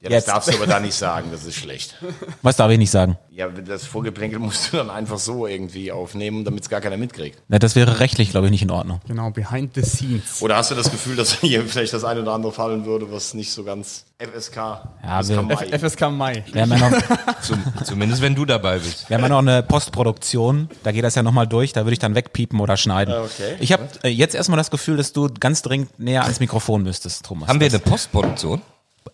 Ja, das Jetzt. darfst du aber da nicht sagen, das ist schlecht. Was darf ich nicht sagen? Ja, das Vorgeplänkel musst du dann einfach so irgendwie aufnehmen, damit es gar keiner mitkriegt. Na, das wäre rechtlich, glaube ich, nicht in Ordnung. Genau, behind the scenes. Oder hast du das Gefühl, dass hier vielleicht das eine oder andere fallen würde, was nicht so ganz FSK, Ja, FSK wir- Mai. F FSK Mai. Wir haben ja noch, Zum, zumindest wenn du dabei bist. wir haben ja noch eine Postproduktion, da geht das ja nochmal durch, da würde ich dann wegpiepen oder schneiden. Okay. Ich habe äh, jetzt erstmal das Gefühl, dass du ganz dringend näher ans Mikrofon müsstest, Thomas. Haben wir eine Postproduktion?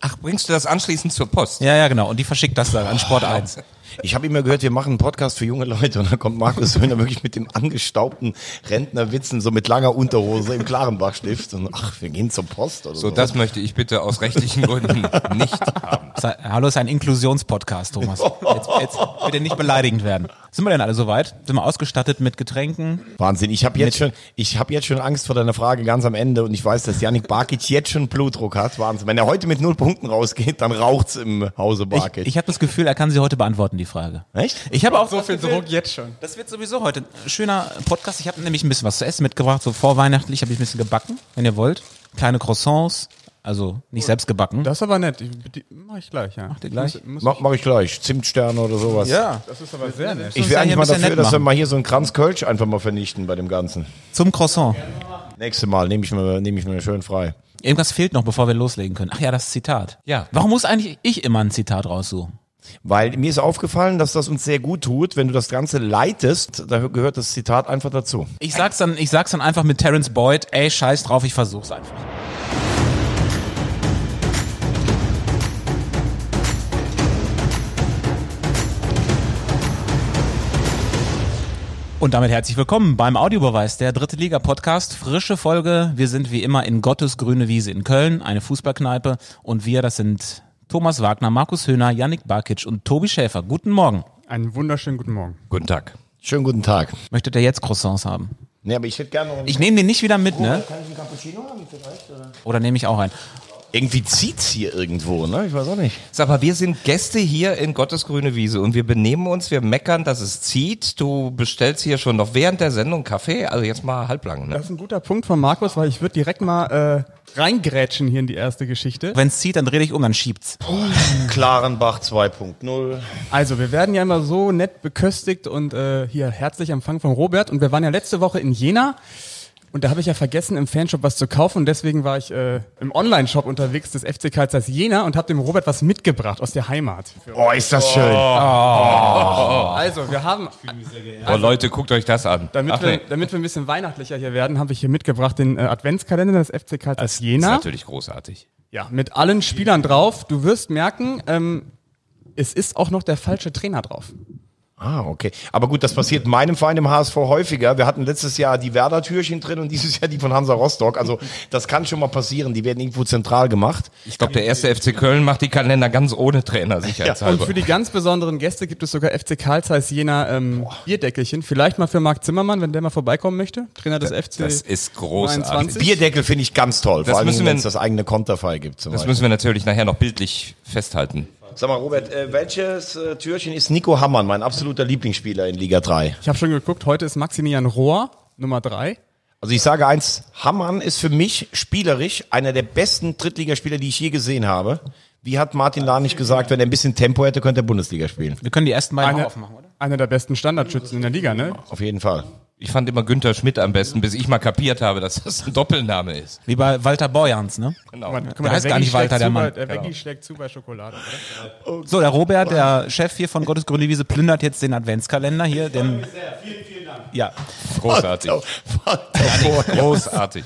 Ach, bringst du das anschließend zur Post? Ja, ja, genau. Und die verschickt das dann an Sport 1. Ich habe immer gehört, wir machen einen Podcast für junge Leute und dann kommt Markus Söhner wirklich mit dem angestaubten Rentnerwitzen, so mit langer Unterhose im Klarenbachstift und ach, wir gehen zur Post oder so. So, das möchte ich bitte aus rechtlichen Gründen nicht haben. Sei- Hallo ist ein Inklusionspodcast, Thomas. Jetzt, jetzt bitte nicht beleidigend werden. Sind wir denn alle soweit? Sind wir ausgestattet mit Getränken? Wahnsinn. Ich habe jetzt schon, ich habe jetzt schon Angst vor deiner Frage ganz am Ende und ich weiß, dass Janik Barkic jetzt schon Blutdruck hat. Wahnsinn. Wenn er heute mit null Punkten rausgeht, dann raucht's im Hause Ich, Barkic. ich habe das Gefühl, er kann sie heute beantworten, die Frage. Echt? Ich habe auch So viel Gefühl, Druck jetzt schon. Das wird sowieso heute ein schöner Podcast. Ich habe nämlich ein bisschen was zu essen mitgebracht. So vorweihnachtlich habe ich ein bisschen gebacken, wenn ihr wollt. Kleine Croissants, also nicht selbst gebacken. Das ist aber nett. Ich, die, mach ich gleich, ja. Mach ihr gleich? Muss, muss Mach, mach ich gleich. Zimtsterne oder sowas. ja, Das ist aber sehr nett. Ich wäre eigentlich mal dafür, dass wir mal hier so einen Kranz Kölsch einfach mal vernichten bei dem Ganzen. zum Croissant. Nächstes Mal nehme ich mir, nehme ich mir schön frei. Irgendwas fehlt noch, bevor wir loslegen können. Ach ja, das Zitat. Ja. Warum muss eigentlich ich immer ein Zitat raussuchen? Weil mir ist aufgefallen, dass das uns sehr gut tut, wenn du das Ganze leitest, da gehört das Zitat einfach dazu. Ich sag's dann, ich sag's dann einfach mit Terence Boyd, ey, scheiß drauf, ich versuch's einfach. Und damit herzlich willkommen beim Audiobeweis, der dritte Liga Podcast. Frische Folge. Wir sind wie immer in Gottes grüne Wiese in Köln, eine Fußballkneipe. Und wir, das sind Thomas Wagner, Markus Höhner, Yannick Barkic und Tobi Schäfer. Guten Morgen. Einen wunderschönen guten Morgen. Guten Tag. Schönen guten Tag. Möchtet ihr jetzt Croissants haben? Nee, aber ich hätte gerne noch einen Ich nehme den nicht wieder mit, ne? Kann ich einen Cappuccino haben vielleicht? Oder? Oder nehme ich auch einen? Irgendwie zieht's hier irgendwo, ne? Ich weiß auch nicht. Sag mal, wir sind Gäste hier in Gottes grüne Wiese und wir benehmen uns, wir meckern, dass es zieht. Du bestellst hier schon noch während der Sendung Kaffee, also jetzt mal halblang, ne? Das ist ein guter Punkt von Markus, weil ich würde direkt mal äh, reingrätschen hier in die erste Geschichte. Wenn es zieht, dann dreh dich um, dann schiebt's. Klarenbach 2.0. Also, wir werden ja immer so nett beköstigt und äh, hier herzlich empfangen von Robert. Und wir waren ja letzte Woche in Jena. Und da habe ich ja vergessen, im Fanshop was zu kaufen. Und deswegen war ich äh, im Online-Shop unterwegs des FC Zeiss Jena und habe dem Robert was mitgebracht aus der Heimat. Oh, ist das schön. Also, wir haben, Oh Leute, guckt euch das an. damit, Ach, wir, nee. damit wir ein bisschen weihnachtlicher hier werden, habe ich hier mitgebracht den äh, Adventskalender des FC Karl Zeiss ist Jena. natürlich großartig. Ja, mit allen Spielern drauf. Du wirst merken, ähm, es ist auch noch der falsche Trainer drauf. Ah, okay. Aber gut, das passiert meinem Verein im HSV häufiger. Wir hatten letztes Jahr die Werder-Türchen drin und dieses Jahr die von Hansa Rostock. Also das kann schon mal passieren. Die werden irgendwo zentral gemacht. Ich glaube, der erste FC Köln macht die Kalender ganz ohne Trainer, Und sicherheitshalber. für die ganz besonderen Gäste gibt es sogar FC Karl Zeiss Jena ähm, Bierdeckelchen. Vielleicht mal für Marc Zimmermann, wenn der mal vorbeikommen möchte. Trainer des FC. das ist großartig. 22. Bierdeckel finde ich ganz toll. Das vor allem, wenn es das eigene Konterfei gibt. Zum Das Beispiel. müssen wir natürlich nachher noch bildlich festhalten. Sag mal, Robert, äh, welches äh, Türchen ist Nico Hammann, mein absoluter Lieblingsspieler in Liga 3? Ich habe schon geguckt, heute ist Maximilian Rohr, Nummer drei. Also ich sage eins, Hammann ist für mich spielerisch einer der besten Drittligaspieler, die ich je gesehen habe. Wie hat Martin Lahn nicht gesagt, wenn er ein bisschen Tempo hätte, könnte er Bundesliga spielen. Wir können die ersten beiden Eine, aufmachen, oder? Einer der besten Standardschützen in der Liga, ne? Auf jeden Fall. Ich fand immer Günther Schmidt am besten, bis ich mal kapiert habe, dass das ein Doppelname ist. Wie bei Walter Borjans, ne? Genau. Guck mal, Der heißt gar nicht Walter, der Mann. Bei, der Veggie schlägt zu bei Schokolade. Oder? So, der Robert, der Chef hier von Gottes grüne Wiese, plündert jetzt den Adventskalender hier. Den, ja. Großartig. Großartig.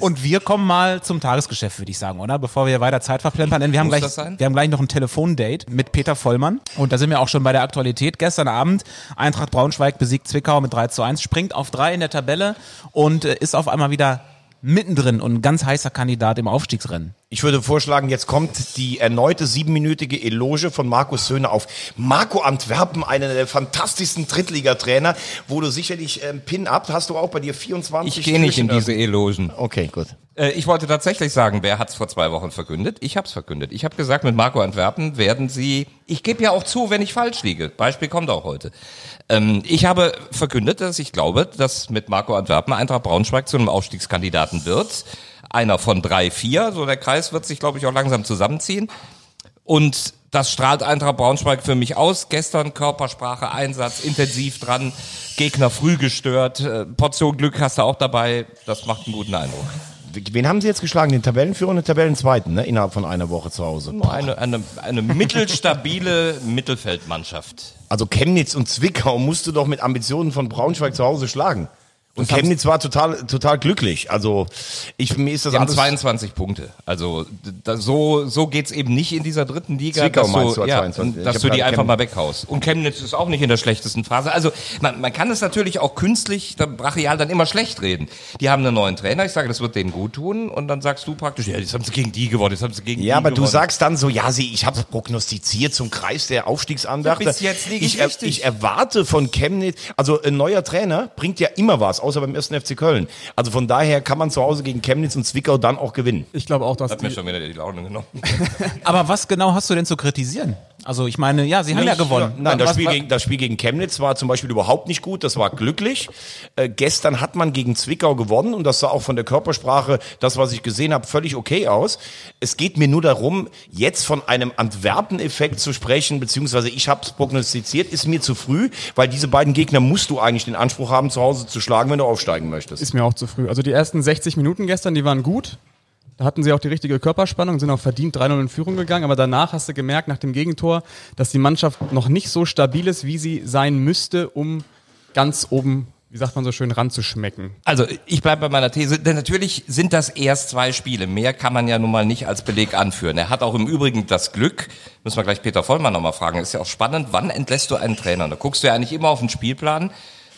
Und wir kommen mal zum Tagesgeschäft, würde ich sagen, oder? Bevor wir weiter Zeit verplempern. Denn wir haben, Muss gleich, wir haben gleich noch ein Telefondate mit Peter Vollmann. Und da sind wir auch schon bei der Aktualität. Gestern Abend, Eintracht Braunschweig besiegt Zwickau mit 3 zu 1, springt auf 3 in der Tabelle und äh, ist auf einmal wieder mittendrin und ein ganz heißer Kandidat im Aufstiegsrennen. Ich würde vorschlagen, jetzt kommt die erneute siebenminütige Eloge von Markus Söhne auf Marco Antwerpen, einer der fantastischsten Drittligatrainer, wo du sicherlich ähm, Pin-Up, hast du auch bei dir 24 Ich gehe nicht in diese Elogen. Okay, gut. Äh, ich wollte tatsächlich sagen, wer hat's vor zwei Wochen verkündet? Ich hab's verkündet. Ich habe gesagt, mit Marco Antwerpen werden sie. Ich gebe ja auch zu, wenn ich falsch liege. Beispiel kommt auch heute. Ähm, ich habe verkündet, dass ich glaube, dass mit Marco Antwerpen Eintracht Braunschweig zu einem Aufstiegskandidaten wird. Einer von drei, vier. So der Kreis wird sich, glaube ich, auch langsam zusammenziehen. Und das strahlt Eintracht Braunschweig für mich aus. Gestern Körpersprache, Einsatz, intensiv dran, Gegner früh gestört, äh, Portion Glück hast du auch dabei. Das macht einen guten Eindruck. Wen haben sie jetzt geschlagen? Den Tabellenführer und den Tabellenzweiten, ne? Innerhalb von einer Woche zu Hause. Eine, eine, eine mittelstabile Mittelfeldmannschaft. Also Chemnitz und Zwickau musst du doch mit Ambitionen von Braunschweig zu Hause schlagen. Und Chemnitz war total, total glücklich. Also ich mir ist das Die alles 22 Punkte. Also da, so so geht's eben nicht in dieser dritten Liga, Zwickau dass du, du, ja, 22. Ich dass du die einfach mal weghaust. Und Chemnitz ist auch nicht in der schlechtesten Phase. Also man, man kann es natürlich auch künstlich, da brachial dann immer schlecht reden. Die haben einen neuen Trainer. Ich sage, das wird denen gut tun. Und dann sagst du praktisch, ja, jetzt haben sie gegen die gewonnen, jetzt haben sie gegen Ja, die aber du gewonnen. sagst dann so, ja, sie, ich habe prognostiziert zum Kreis der Aufstiegsanwärter. Ja, bis jetzt liege ich richtig. ich erwarte von Chemnitz, also ein neuer Trainer bringt ja immer was, außer beim ersten FC Köln. Also von daher kann man zu Hause gegen Chemnitz und Zwickau dann auch gewinnen. Ich glaube auch, dass Hat mir schon wieder die Laune genommen. Aber was genau hast du denn zu kritisieren? Also ich meine, ja, sie haben ja gewonnen. Nein, das Was- Spiel, was- gegen, das Spiel gegen Chemnitz war zum Beispiel überhaupt nicht gut, das war glücklich. Äh, gestern hat man gegen Zwickau gewonnen und das sah auch von der Körpersprache, das was ich gesehen habe, völlig okay aus. Es geht mir nur darum, jetzt von einem Antwerpen-Effekt zu sprechen, beziehungsweise ich habe es prognostiziert, ist mir zu früh, weil diese beiden Gegner musst du eigentlich den Anspruch haben, zu Hause zu schlagen, wenn du aufsteigen möchtest. ist mir auch zu früh. Also die ersten 60 Minuten gestern, die waren gut. Da hatten sie auch die richtige Körperspannung, sind auch verdient 3-0 in Führung gegangen. Aber danach hast du gemerkt, nach dem Gegentor, dass die Mannschaft noch nicht so stabil ist, wie sie sein müsste, um ganz oben, wie sagt man so schön, ranzuschmecken. Also ich bleibe bei meiner These, denn natürlich sind das erst zwei Spiele. Mehr kann man ja nun mal nicht als Beleg anführen. Er hat auch im Übrigen das Glück, müssen wir gleich Peter Vollmann nochmal fragen, ist ja auch spannend, wann entlässt du einen Trainer? Da guckst du ja eigentlich immer auf den Spielplan,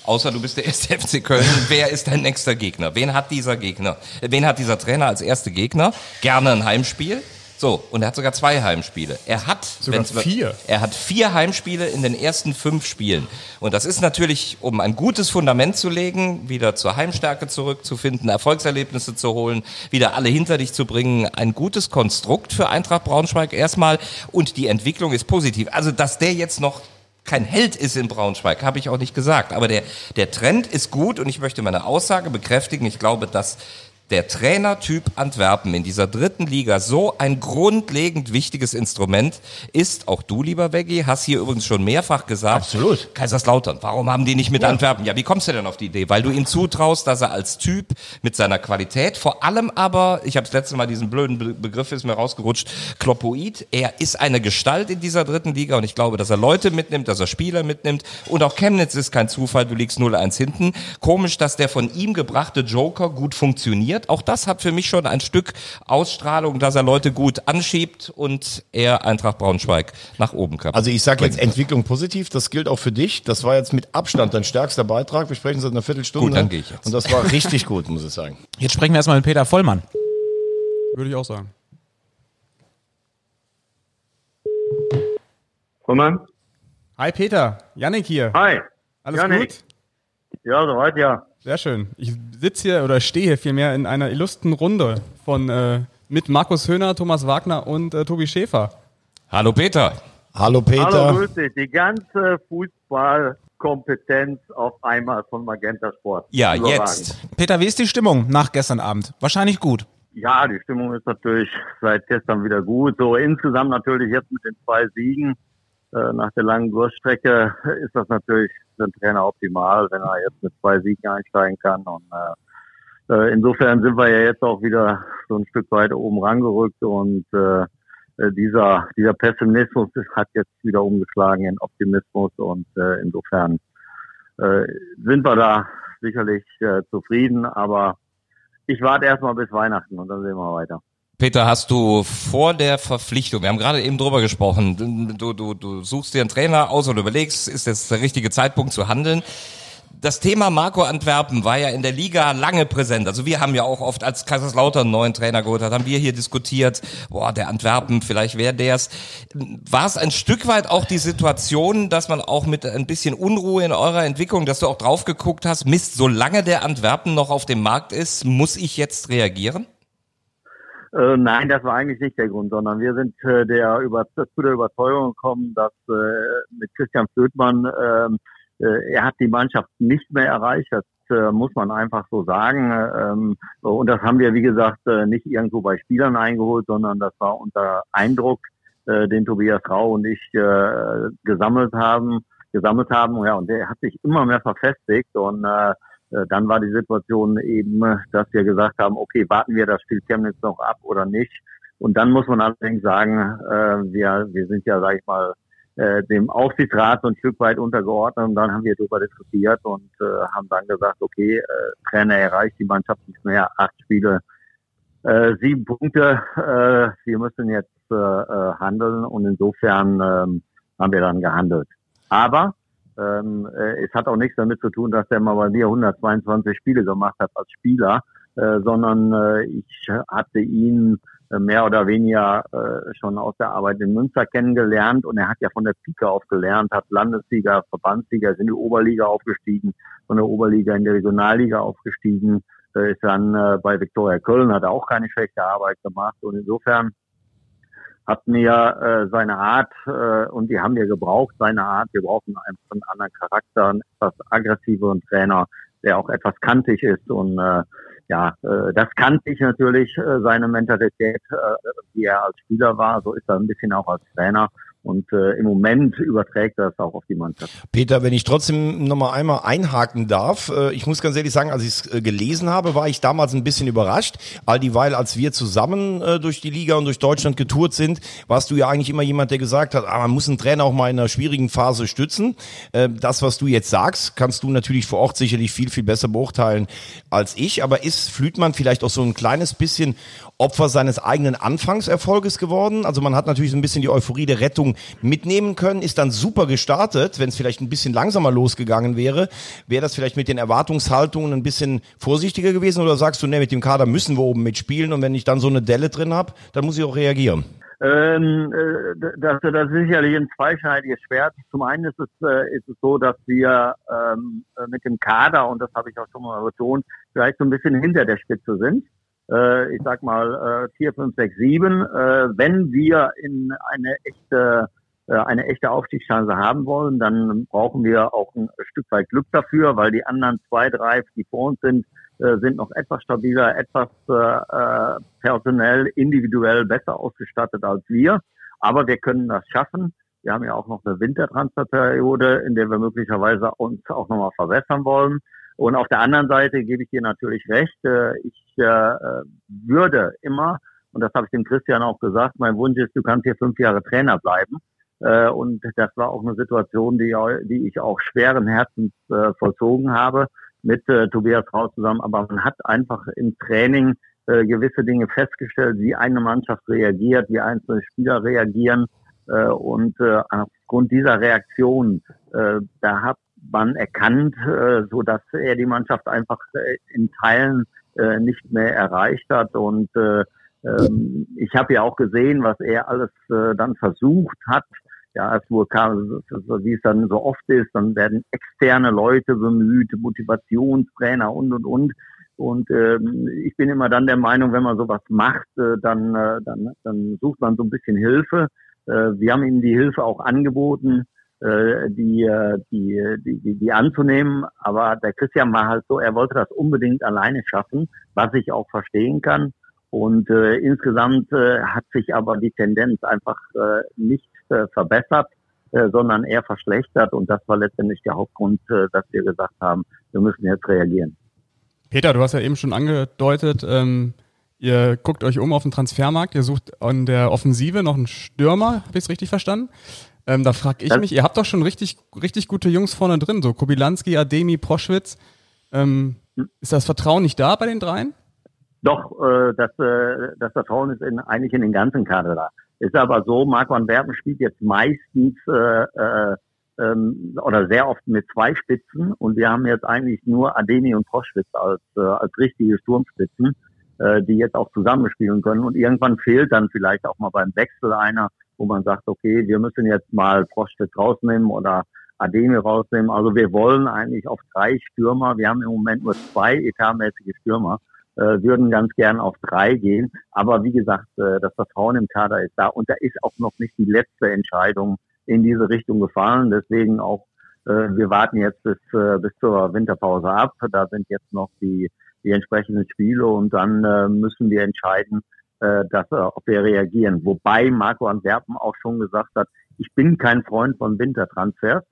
außer du bist der erste FC Köln. Wer ist dein nächster Gegner? Wen hat dieser Gegner? Äh, Wen hat dieser Trainer als erste Gegner? Gerne ein Heimspiel. So, und er hat sogar zwei Heimspiele. Er hat Sogar vier. er hat vier Heimspiele in den ersten fünf Spielen. Und das ist natürlich, um ein gutes Fundament zu legen, wieder zur Heimstärke zurückzufinden, Erfolgserlebnisse zu holen, wieder alle hinter dich zu bringen. Ein gutes Konstrukt für Eintracht Braunschweig erstmal. Und die Entwicklung ist positiv. Also, dass der jetzt noch kein Held ist in Braunschweig, habe ich auch nicht gesagt. Aber der, der Trend ist gut und ich möchte meine Aussage bekräftigen. Ich glaube, dass der Trainertyp Antwerpen in dieser dritten Liga so ein grundlegend wichtiges Instrument ist. Auch du, lieber Veggie, hast hier übrigens schon mehrfach gesagt. Absolut. Kaiserslautern, warum haben die nicht mit Antwerpen? Ja, wie kommst du denn auf die Idee? Weil du ihm zutraust, dass er als Typ mit seiner Qualität, vor allem aber, ich habe das letzte Mal diesen blöden Be Begriff, ist mir rausgerutscht, Kloppoid, er ist eine Gestalt in dieser dritten Liga und ich glaube, dass er Leute mitnimmt, dass er Spieler mitnimmt und auch Chemnitz ist kein Zufall, du liegst 0-1 hinten. Komisch, dass der von ihm gebrachte Joker gut funktioniert. Auch das hat für mich schon ein Stück Ausstrahlung, dass er Leute gut anschiebt und er Eintracht Braunschweig nach oben kann. Also ich sage jetzt Entwicklung positiv, das gilt auch für dich. Das war jetzt mit Abstand dein stärkster Beitrag. Wir sprechen seit einer Viertelstunde. Gut, dann gehe ich jetzt. Und das war richtig gut, muss ich sagen. Jetzt sprechen wir erstmal mit Peter Vollmann. Würde ich auch sagen. Roman? Hi Peter, Yannick hier. Hi. Alles Yannick. gut? Ja, soweit ja. Sehr schön. Ich sitze hier oder stehe hier vielmehr in einer illustren Runde von äh, mit Markus Höhner, Thomas Wagner und äh, Tobi Schäfer. Hallo Peter. Hallo Peter. Hallo, grüß dich. Die ganze Fußballkompetenz auf einmal von Magenta Sport. Ja, jetzt. Peter, wie ist die Stimmung nach gestern Abend? Wahrscheinlich gut. Ja, die Stimmung ist natürlich seit gestern wieder gut. So insgesamt natürlich jetzt mit den zwei Siegen nach der langen Durststrecke ist das natürlich für den Trainer optimal, wenn er jetzt mit zwei Siegen einsteigen kann. Und äh, äh, insofern sind wir ja jetzt auch wieder so ein Stück weit oben rangerückt und äh, äh, dieser dieser Pessimismus hat jetzt wieder umgeschlagen in Optimismus und äh, insofern äh, sind wir da sicherlich äh, zufrieden, aber ich warte erstmal bis Weihnachten und dann sehen wir weiter. Peter, hast du vor der Verpflichtung, wir haben gerade eben drüber gesprochen, du, du, du suchst dir einen Trainer aus und überlegst, ist jetzt der richtige Zeitpunkt zu handeln. Das Thema Marco Antwerpen war ja in der Liga lange präsent. Also wir haben ja auch oft, als Kaiserslautern einen neuen Trainer geholt hat, haben wir hier diskutiert, boah, der Antwerpen, vielleicht wäre der's. War es ein Stück weit auch die Situation, dass man auch mit ein bisschen Unruhe in eurer Entwicklung, dass du auch drauf geguckt hast, Mist, solange der Antwerpen noch auf dem Markt ist, muss ich jetzt reagieren? Äh, nein, das war eigentlich nicht der Grund, sondern wir sind äh, der über, zu der Überzeugung gekommen, dass äh, mit Christian Flötmann, ähm, äh, er hat die Mannschaft nicht mehr erreicht. Das äh, muss man einfach so sagen. Ähm, und das haben wir, wie gesagt, äh, nicht irgendwo bei Spielern eingeholt, sondern das war unter Eindruck den Tobias Rau und ich gesammelt haben, gesammelt haben. Ja, und der hat sich immer mehr verfestigt und dann war die Situation eben, dass wir gesagt haben, okay, warten wir das Spiel Chemnitz noch ab oder nicht. Und dann muss man allerdings sagen, äh, wir, wir sind ja, sag ich mal, äh, dem Aufsichtsrat so ein Stück weit untergeordnet und dann haben wir darüber diskutiert und äh, haben dann gesagt, okay, äh, Trainer erreicht die Mannschaft nicht mehr, acht Spiele, äh, sieben Punkte, äh, wir müssen jetzt äh, äh handeln und insofern äh, haben wir dann gehandelt. Aber ähm, äh, es hat auch nichts damit zu tun, dass er mal bei mir 122 Spiele gemacht hat als Spieler, äh, sondern äh, ich hatte ihn äh, mehr oder weniger äh, schon aus der Arbeit in Münster kennengelernt und er hat ja von der Pike auf gelernt, hat Landessieger, Verbandssieger, ist in die Oberliga aufgestiegen, von der Oberliga in die Regionalliga aufgestiegen, äh, ist dann bei Viktoria Köln, hat auch keine schlechte Arbeit gemacht und insofern hat mir äh, seine Art, äh, und die haben wir gebraucht, seine Art, wir brauchen einfach einen anderen Charakter, einen etwas aggressiveren Trainer, der auch etwas kantig ist und äh, ja, äh, das kannte ich natürlich, äh, seine Mentalität, äh, wie er als Spieler war, so ist er ein bisschen auch als Trainer. Und äh, im Moment überträgt das auch auf die Mannschaft. Peter, wenn ich trotzdem nochmal einmal einhaken darf, äh, ich muss ganz ehrlich sagen, als ich es äh, gelesen habe, war ich damals ein bisschen überrascht. All dieweil, als wir zusammen äh, durch die Liga und durch Deutschland getourt sind, warst du ja eigentlich immer jemand, der gesagt hat, ah, man muss einen Trainer auch mal in einer schwierigen Phase stützen. Äh, das, was du jetzt sagst, kannst du natürlich vor Ort sicherlich viel, viel besser beurteilen als ich. Aber ist Flütmann vielleicht auch so ein kleines bisschen Opfer seines eigenen Anfangserfolges geworden. Also man hat natürlich so ein bisschen die Euphorie der Rettung mitnehmen können, ist dann super gestartet. Wenn es vielleicht ein bisschen langsamer losgegangen wäre, wäre das vielleicht mit den Erwartungshaltungen ein bisschen vorsichtiger gewesen oder sagst du, ne, mit dem Kader müssen wir oben mitspielen und wenn ich dann so eine Delle drin habe, dann muss ich auch reagieren? Ähm, äh, das, das ist sicherlich ein zweischneidiges Schwert. Zum einen ist es, äh, ist es so, dass wir ähm, mit dem Kader, und das habe ich auch schon mal betont, vielleicht so ein bisschen hinter der Spitze sind äh, ich sag mal, äh, 4, 5, 6, 7. Äh, wenn wir in eine echte äh, eine echte Aufstiegschance haben wollen, dann brauchen wir auch ein Stück weit Glück dafür, weil die anderen zwei, drei, die vor uns sind, äh, sind noch etwas stabiler, etwas äh, äh personell, individuell besser ausgestattet als wir. Aber wir können das schaffen. Wir haben ja auch noch eine Wintertransferperiode, in der wir möglicherweise uns auch nochmal verbessern wollen. Und auf der anderen Seite gebe ich dir natürlich recht. Äh, ich äh, würde immer, und das habe ich dem Christian auch gesagt, mein Wunsch ist, du kannst hier fünf Jahre Trainer bleiben. Äh, und das war auch eine Situation, die, die ich auch schweren Herzens vollzogen habe mit Tobias Rau zusammen. Aber man hat einfach im Training gewisse Dinge festgestellt, wie eine Mannschaft reagiert, wie einzelne Spieler reagieren. und aufgrund dieser Reaktion, da hat man erkannt, äh, so dass er die Mannschaft einfach äh, in Teilen äh, nicht mehr erreicht hat. Und äh, ähm, ich habe ja auch gesehen, was er alles äh, dann versucht hat. Ja, es wurde wie es dann so oft ist, dann werden externe Leute bemüht, Motivationstrainer und und und. Und ähm, ich bin immer dann der Meinung, wenn man sowas macht, äh, dann, äh, dann, dann sucht man so ein bisschen Hilfe. Äh, wir haben ihm die Hilfe auch angeboten die, äh, die, die, die, die anzunehmen. Aber der Christian war halt so, er wollte das unbedingt alleine schaffen, was ich auch verstehen kann. Und äh, insgesamt äh, hat sich aber die Tendenz einfach äh, nicht äh, verbessert, äh, sondern eher verschlechtert. Und das war letztendlich der Hauptgrund, äh, dass wir gesagt haben, wir müssen jetzt reagieren. Peter, du hast ja eben schon angedeutet, ähm, ihr guckt euch um auf den Transfermarkt, ihr sucht an der Offensive noch einen Stürmer, habe ich es richtig verstanden? Ähm, da frage ich mich, ihr habt doch schon richtig, richtig gute Jungs vorne drin, so Kobilanski, Ademi, Proschwitz. Ähm, ist das Vertrauen nicht da bei den dreien? Doch, äh, das, äh, das Vertrauen ist in, eigentlich in den ganzen Kader da. Ist aber so, Marco van Werpen spielt jetzt meistens äh, äh, ähm, oder sehr oft mit zwei Spitzen und wir haben jetzt eigentlich nur Ademi und Proschwitz als, äh, als richtige Sturmspitzen, äh, die jetzt auch zusammenspielen können und irgendwann fehlt dann vielleicht auch mal beim Wechsel einer wo man sagt, okay, wir müssen jetzt mal Proschwitz rausnehmen oder Ademi rausnehmen. Also wir wollen eigentlich auf drei Stürmer, wir haben im Moment nur zwei etatmäßige Stürmer, äh, würden ganz gern auf drei gehen. Aber wie gesagt, äh, das Vertrauen im Kader ist da und da ist auch noch nicht die letzte Entscheidung in diese Richtung gefallen. Deswegen auch, äh, wir warten jetzt bis, äh, bis zur Winterpause ab. Da sind jetzt noch die, die entsprechenden Spiele und dann äh, müssen wir entscheiden, äh, dass, äh, ob wir reagieren. Wobei Marco Antwerpen auch schon gesagt hat, ich bin kein Freund von Wintertransfers,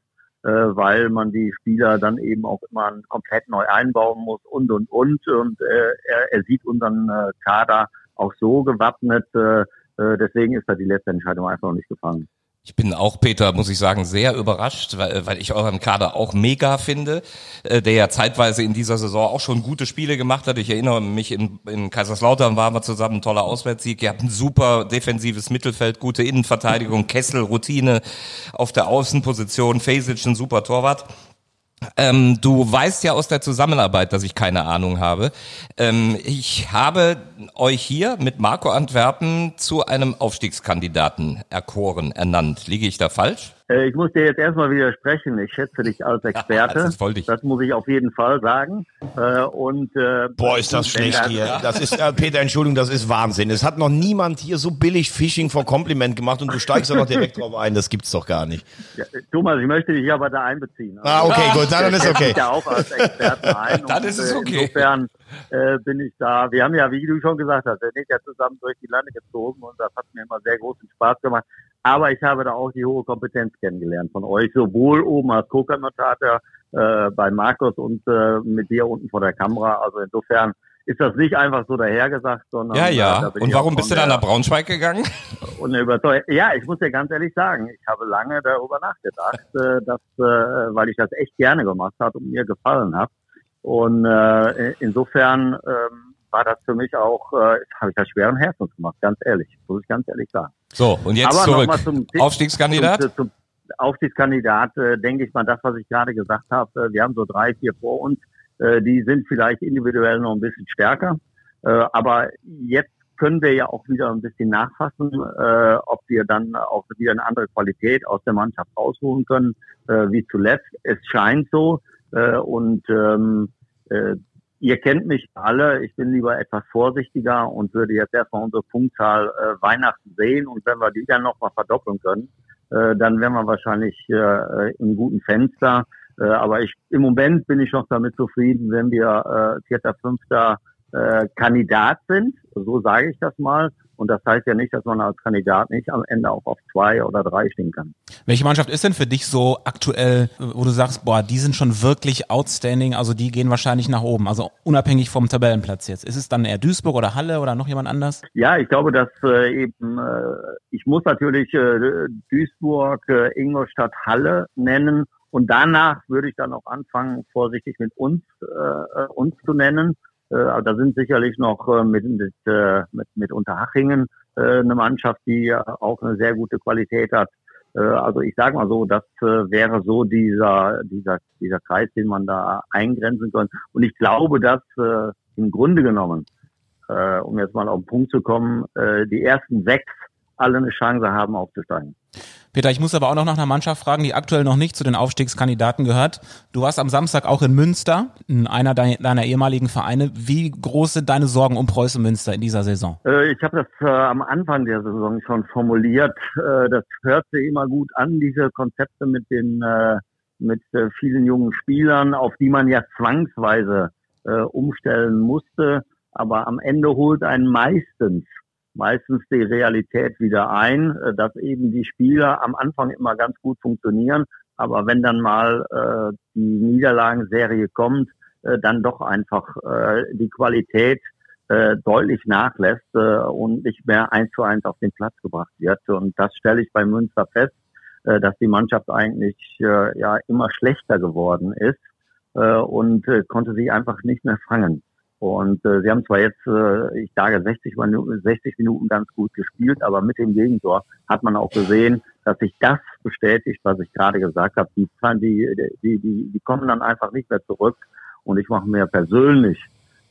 äh, weil man die Spieler dann eben auch immer komplett neu einbauen muss und und und. Und äh, er, er sieht unseren äh, Kader auch so gewappnet. Äh, äh deswegen ist da die letzte Entscheidung einfach noch nicht gefallen. Ich bin auch, Peter, muss ich sagen, sehr überrascht, weil, weil ich euren Kader auch mega finde, äh, der ja zeitweise in dieser Saison auch schon gute Spiele gemacht hat. Ich erinnere mich, in, in Kaiserslautern waren wir zusammen, ein toller Auswärtssieg. Ihr habt ein super defensives Mittelfeld, gute Innenverteidigung, Kessel, Routine auf der Außenposition, Fesic, ein super Torwart. Ähm, du weißt ja aus der Zusammenarbeit, dass ich keine Ahnung habe. Ähm, ich habe euch hier mit Marco Antwerpen zu einem Aufstiegskandidaten erkoren, ernannt. Liege ich da falsch? Äh, ich muss dir jetzt erstmal widersprechen. Ich schätze dich als Experte. Ja, das, das, muss ich auf jeden Fall sagen. Äh, und, äh, Boah, ist das schlecht hier. Das ist, äh, Peter, Entschuldigung, das ist Wahnsinn. Es hat noch niemand hier so billig Phishing vor Kompliment gemacht und du steigst da noch direkt drauf ein. Das gibt's doch gar nicht. Ja, Thomas, ich möchte dich aber da einbeziehen. ah, okay, gut, dann ist okay. Ich ja auch als Experten ein. dann ist es okay. Insofern bin ich da. Wir haben ja, wie du schon gesagt hast, wir sind ja zusammen durch die Lande gezogen und das hat mir immer sehr großen Spaß gemacht. Aber ich habe da auch die hohe Kompetenz kennengelernt von euch, sowohl oben als Co-Kommentator äh, bei Markus und äh, mit dir unten vor der Kamera. Also insofern ist das nicht einfach so dahergesagt, sondern. Ja, ja. Äh, und warum bist du dann nach Braunschweig gegangen? Und überzeugt. Ja, ich muss dir ganz ehrlich sagen, ich habe lange darüber nachgedacht, äh, dass, äh, weil ich das echt gerne gemacht habe und mir gefallen hat. Und äh, insofern ähm, war das für mich auch, äh, habe ich das schweren Herzens gemacht, ganz ehrlich, muss ich ganz ehrlich sagen. So, und jetzt Aber zurück. Zum, Aufstiegskandidat? Zum, zum Aufstiegskandidat, äh, denke ich mal, das, was ich gerade gesagt habe, äh, wir haben so drei, vier vor uns, äh, die sind vielleicht individuell noch ein bisschen stärker. Äh, aber jetzt können wir ja auch wieder ein bisschen nachfassen, äh, ob wir dann auch wieder eine andere Qualität aus der Mannschaft rausholen können, äh, wie zuletzt. Es scheint so. Äh, und ähm, äh, ihr kennt mich alle. Ich bin lieber etwas vorsichtiger und würde jetzt erstmal unsere Punktzahl äh, Weihnachten sehen. Und wenn wir die dann nochmal verdoppeln können, äh, dann wären wir wahrscheinlich äh, im guten Fenster. Äh, aber ich, im Moment bin ich noch damit zufrieden, wenn wir äh, vierter, fünfter äh, Kandidat sind. So sage ich das mal. Und das heißt ja nicht, dass man als Kandidat nicht am Ende auch auf zwei oder drei stehen kann. Welche Mannschaft ist denn für dich so aktuell, wo du sagst, boah, die sind schon wirklich outstanding, also die gehen wahrscheinlich nach oben, also unabhängig vom Tabellenplatz jetzt. Ist es dann eher Duisburg oder Halle oder noch jemand anders? Ja, ich glaube, dass äh, eben, äh, ich muss natürlich äh, Duisburg, äh, Ingolstadt, Halle nennen. Und danach würde ich dann auch anfangen, vorsichtig mit uns, äh, uns zu nennen. Äh, da sind sicherlich noch äh, mit, mit, äh, mit, mit Unterhachingen eine Mannschaft, die auch eine sehr gute Qualität hat. Also ich sage mal so, das wäre so dieser, dieser, dieser Kreis, den man da eingrenzen kann. Und ich glaube, dass im Grunde genommen, um jetzt mal auf den Punkt zu kommen, die ersten sechs alle eine Chance haben aufzusteigen. Peter, ich muss aber auch noch nach einer Mannschaft fragen, die aktuell noch nicht zu den Aufstiegskandidaten gehört. Du warst am Samstag auch in Münster, in einer deiner ehemaligen Vereine. Wie groß sind deine Sorgen um Preußen Münster in dieser Saison? Äh, ich habe das äh, am Anfang der Saison schon formuliert. Äh, das hört sich immer gut an, diese Konzepte mit den äh, mit vielen jungen Spielern, auf die man ja zwangsweise umstellen musste. Aber am Ende holt einen meistens meistens die Realität wieder ein, äh, dass eben die Spieler am Anfang immer ganz gut funktionieren, aber wenn dann mal äh, die Niederlagenserie kommt, äh, dann doch einfach äh, die Qualität äh, deutlich nachlässt äh, und nicht mehr eins zu eins auf den Platz gebracht wird. Und das stelle ich bei Münster fest, äh, dass die Mannschaft eigentlich äh, ja immer schlechter geworden ist äh, und äh, konnte sich einfach nicht mehr fangen. Und äh, sie haben zwar jetzt, äh, ich sage 60 Minuten, 60 Minuten ganz gut gespielt, aber mit dem Gegentor hat man auch gesehen, dass sich das bestätigt, was ich gerade gesagt habe. Die, die, die, die, die kommen dann einfach nicht mehr zurück. Und ich mache mir persönlich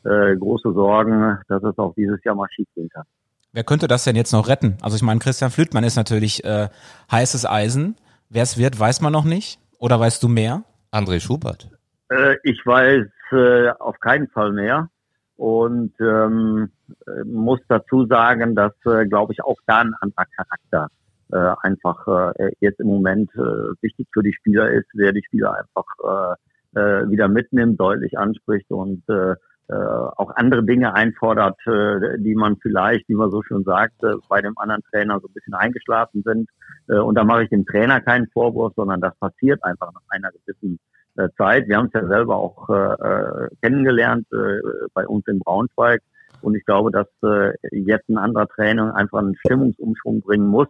äh, große Sorgen, dass es auch dieses Jahr mal schief gehen kann. Wer könnte das denn jetzt noch retten? Also ich meine, Christian Flüttmann ist natürlich äh, heißes Eisen. Wer es wird, weiß man noch nicht. Oder weißt du mehr? André Schubert. Äh, ich weiß äh, auf keinen Fall mehr und ähm, muss dazu sagen, dass, äh, glaube ich, auch da ein anderer Charakter äh, einfach äh, jetzt im Moment äh, wichtig für die Spieler ist, der die Spieler einfach äh, äh, wieder mitnimmt, deutlich anspricht und äh, äh, auch andere Dinge einfordert, äh, die man vielleicht, wie man so schön sagt, äh, bei dem anderen Trainer so ein bisschen eingeschlafen sind. Äh, und da mache ich dem Trainer keinen Vorwurf, sondern das passiert einfach nach einer gewissen äh, Zeit. Wir haben es ja selber auch äh, äh, kennengelernt äh, bei uns in Braunschweig. Und ich glaube, dass äh, jetzt ein anderer Trainer einfach einen Stimmungsumschwung bringen muss,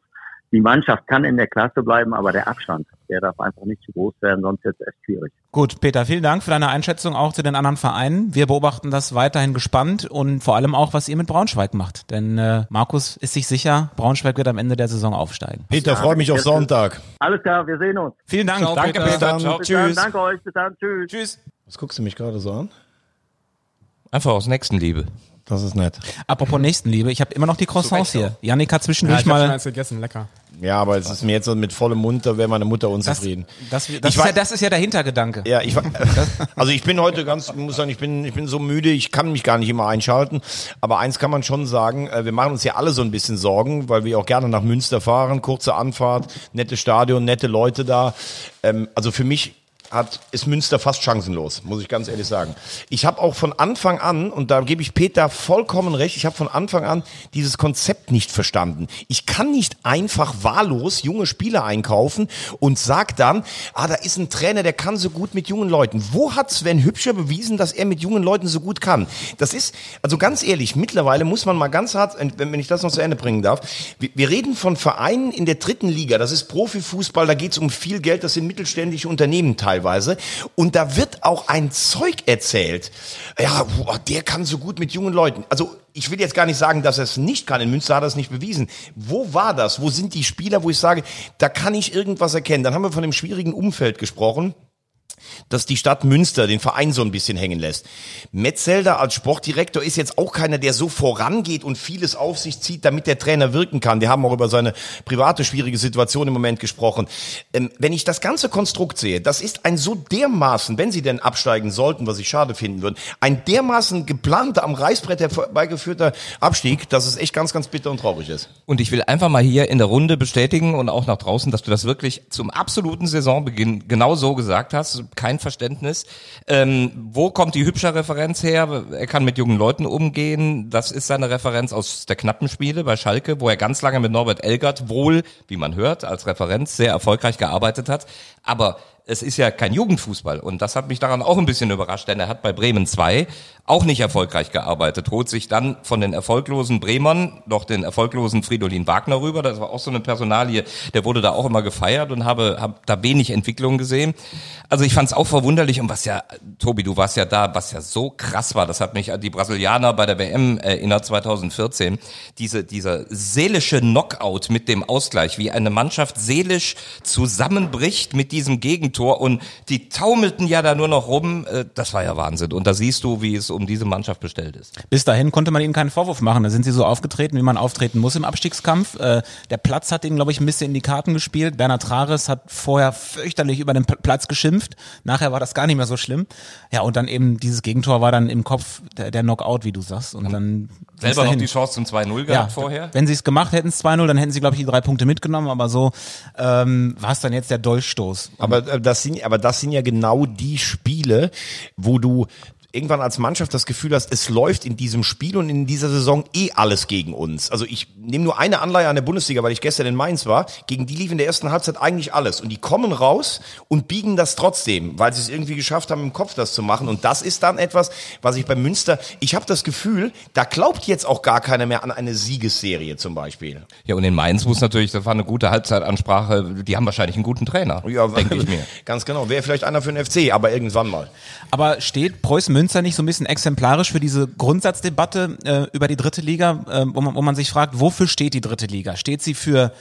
die Mannschaft kann in der Klasse bleiben, aber der Abstand, der darf einfach nicht zu groß werden, sonst wird es echt schwierig. Gut, Peter, vielen Dank für deine Einschätzung auch zu den anderen Vereinen. Wir beobachten das weiterhin gespannt und vor allem auch, was ihr mit Braunschweig macht. Denn äh, Markus ist sich sicher, Braunschweig wird am Ende der Saison aufsteigen. Peter, freue mich auf Sonntag. Alles klar, wir sehen uns. Vielen Dank. Ciao, Danke, Peter. Peter. Bis dann. Bis dann, Tschüss. danke euch, bis dann, tschüss. Tschüss. Was guckst du mich gerade so an? Einfach aus Nächstenliebe. Das ist nett. Apropos Nächstenliebe, ich habe immer noch die Croissants hier. Yannick hat Ja, zwischendurch ich habe schon mal eins gegessen, lecker. Ja, aber es ist mir jetzt so mit vollem Mund, da wäre meine Mutter das, unzufrieden. das, das, Ich ist ja, weiß- das ist ja der Hintergedanke. Ja, ich war, also ich bin heute ganz, ich muss sagen, ich bin, ich bin so müde, ich kann mich gar nicht immer einschalten. Aber eins kann man schon sagen, äh, wir machen uns ja alle so ein bisschen Sorgen, weil wir auch gerne nach Münster fahren, kurze Anfahrt, nette Stadion, nette Leute da. Ähm, also für mich hat, ist Münster fast chancenlos, muss ich ganz ehrlich sagen. Ich habe auch von Anfang an, und da gebe ich Peter vollkommen recht, ich habe von Anfang an dieses Konzept nicht verstanden. Ich kann nicht einfach wahllos junge Spieler einkaufen und sag dann, ah, da ist ein Trainer, der kann so gut mit jungen Leuten. Wo hat Sven Hübscher bewiesen, dass er mit jungen Leuten so gut kann? Das ist, also ganz ehrlich, mittlerweile muss man mal ganz hart, wenn ich das noch zu Ende bringen darf, wir, wir reden von Vereinen in der dritten Liga, das ist Profifußball, da geht es um viel Geld, das sind mittelständische Unternehmen teilweise. Und da wird auch ein Zeug erzählt. Ja, der kann so gut mit jungen Leuten. Also ich will jetzt gar nicht sagen, dass er es nicht kann. In Münster hat er es nicht bewiesen. Wo war das? Wo sind die Spieler, wo ich sage, da kann ich irgendwas erkennen? Dann haben wir von dem schwierigen Umfeld gesprochen dass die Stadt Münster den Verein so ein bisschen hängen lässt. Metzelder als Sportdirektor ist jetzt auch keiner, der so vorangeht und vieles auf sich zieht, damit der Trainer wirken kann. Wir haben auch über seine private schwierige Situation im Moment gesprochen. Ähm, wenn ich das ganze Konstrukt sehe, das ist ein so dermaßen, wenn sie denn absteigen sollten, was ich schade finden würde, ein dermaßen geplanter, am Reißbrett herbeigeführter Abstieg, dass es echt ganz, ganz bitter und traurig ist. Und ich will einfach mal hier in der Runde bestätigen und auch nach draußen, dass du das wirklich zum absoluten Saisonbeginn genau so gesagt hast. Kein Verständnis. Ähm, wo kommt die hübsche Referenz her? Er kann mit jungen Leuten umgehen. Das ist seine Referenz aus der knappen Spiele bei Schalke, wo er ganz lange mit Norbert Elgert wohl, wie man hört, als Referenz sehr erfolgreich gearbeitet hat. Aber es ist ja kein Jugendfußball und das hat mich daran auch ein bisschen überrascht, denn er hat bei Bremen 2 auch nicht erfolgreich gearbeitet, holt sich dann von den erfolglosen Bremern noch den erfolglosen Fridolin Wagner rüber, das war auch so eine Personalie, der wurde da auch immer gefeiert und habe, habe da wenig Entwicklung gesehen. Also ich fand es auch verwunderlich und was ja, Tobi, du warst ja da, was ja so krass war, das hat mich an die Brasilianer bei der WM erinnert 2014, diese, dieser seelische Knockout mit dem Ausgleich, wie eine Mannschaft seelisch zusammenbricht mit diesem Gegentor und die taumelten ja da nur noch rum, äh, das war ja Wahnsinn. Und da siehst du, wie es um diese Mannschaft bestellt ist. Bis dahin konnte man ihnen keinen Vorwurf machen. Da sind sie so aufgetreten, wie man auftreten muss im Abstiegskampf. Äh, der Platz hat ihnen, glaube ich, ein bisschen in die Karten gespielt. Bernhard Trares hat vorher fürchterlich über den Platz geschimpft. Nachher war das gar nicht mehr so schlimm. Ja, und dann eben dieses Gegentor war dann im Kopf der, der Knockout, wie du sagst. Und dann ging's Selber noch die Chance zum 2-0 gehabt ja, vorher. Wenn sie es gemacht hätten, es 2-0, dann hätten sie, glaube ich, die drei Punkte mitgenommen. Aber so ähm, war es dann jetzt der Dolchstoß. Aber äh, das sind, aber das sind ja genau die Spiele, wo du irgendwann als Mannschaft das Gefühl hast, es läuft in diesem Spiel und in dieser Saison eh alles gegen uns. Also ich nehme nur eine Anleihe an der Bundesliga, weil ich gestern in Mainz war. Gegen die lief in der ersten Halbzeit eigentlich alles. Und die kommen raus und biegen das trotzdem, weil sie es irgendwie geschafft haben, im Kopf das zu machen. Und das ist dann etwas, was ich bei Münster, ich habe das Gefühl, da glaubt jetzt auch gar keiner mehr an eine Siegesserie zum Beispiel. Ja, und in Mainz muss natürlich, das war eine gute Halbzeitansprache, die haben wahrscheinlich einen guten Trainer, Ja, denke ich mir. Ganz genau. Wäre vielleicht einer für den FC, aber irgendwann mal. Aber steht Preußen Münster nicht so ein bisschen exemplarisch für diese Grundsatzdebatte äh, über die dritte Liga, äh, wo, man, wo man sich fragt, wofür steht die dritte Liga? Steht sie für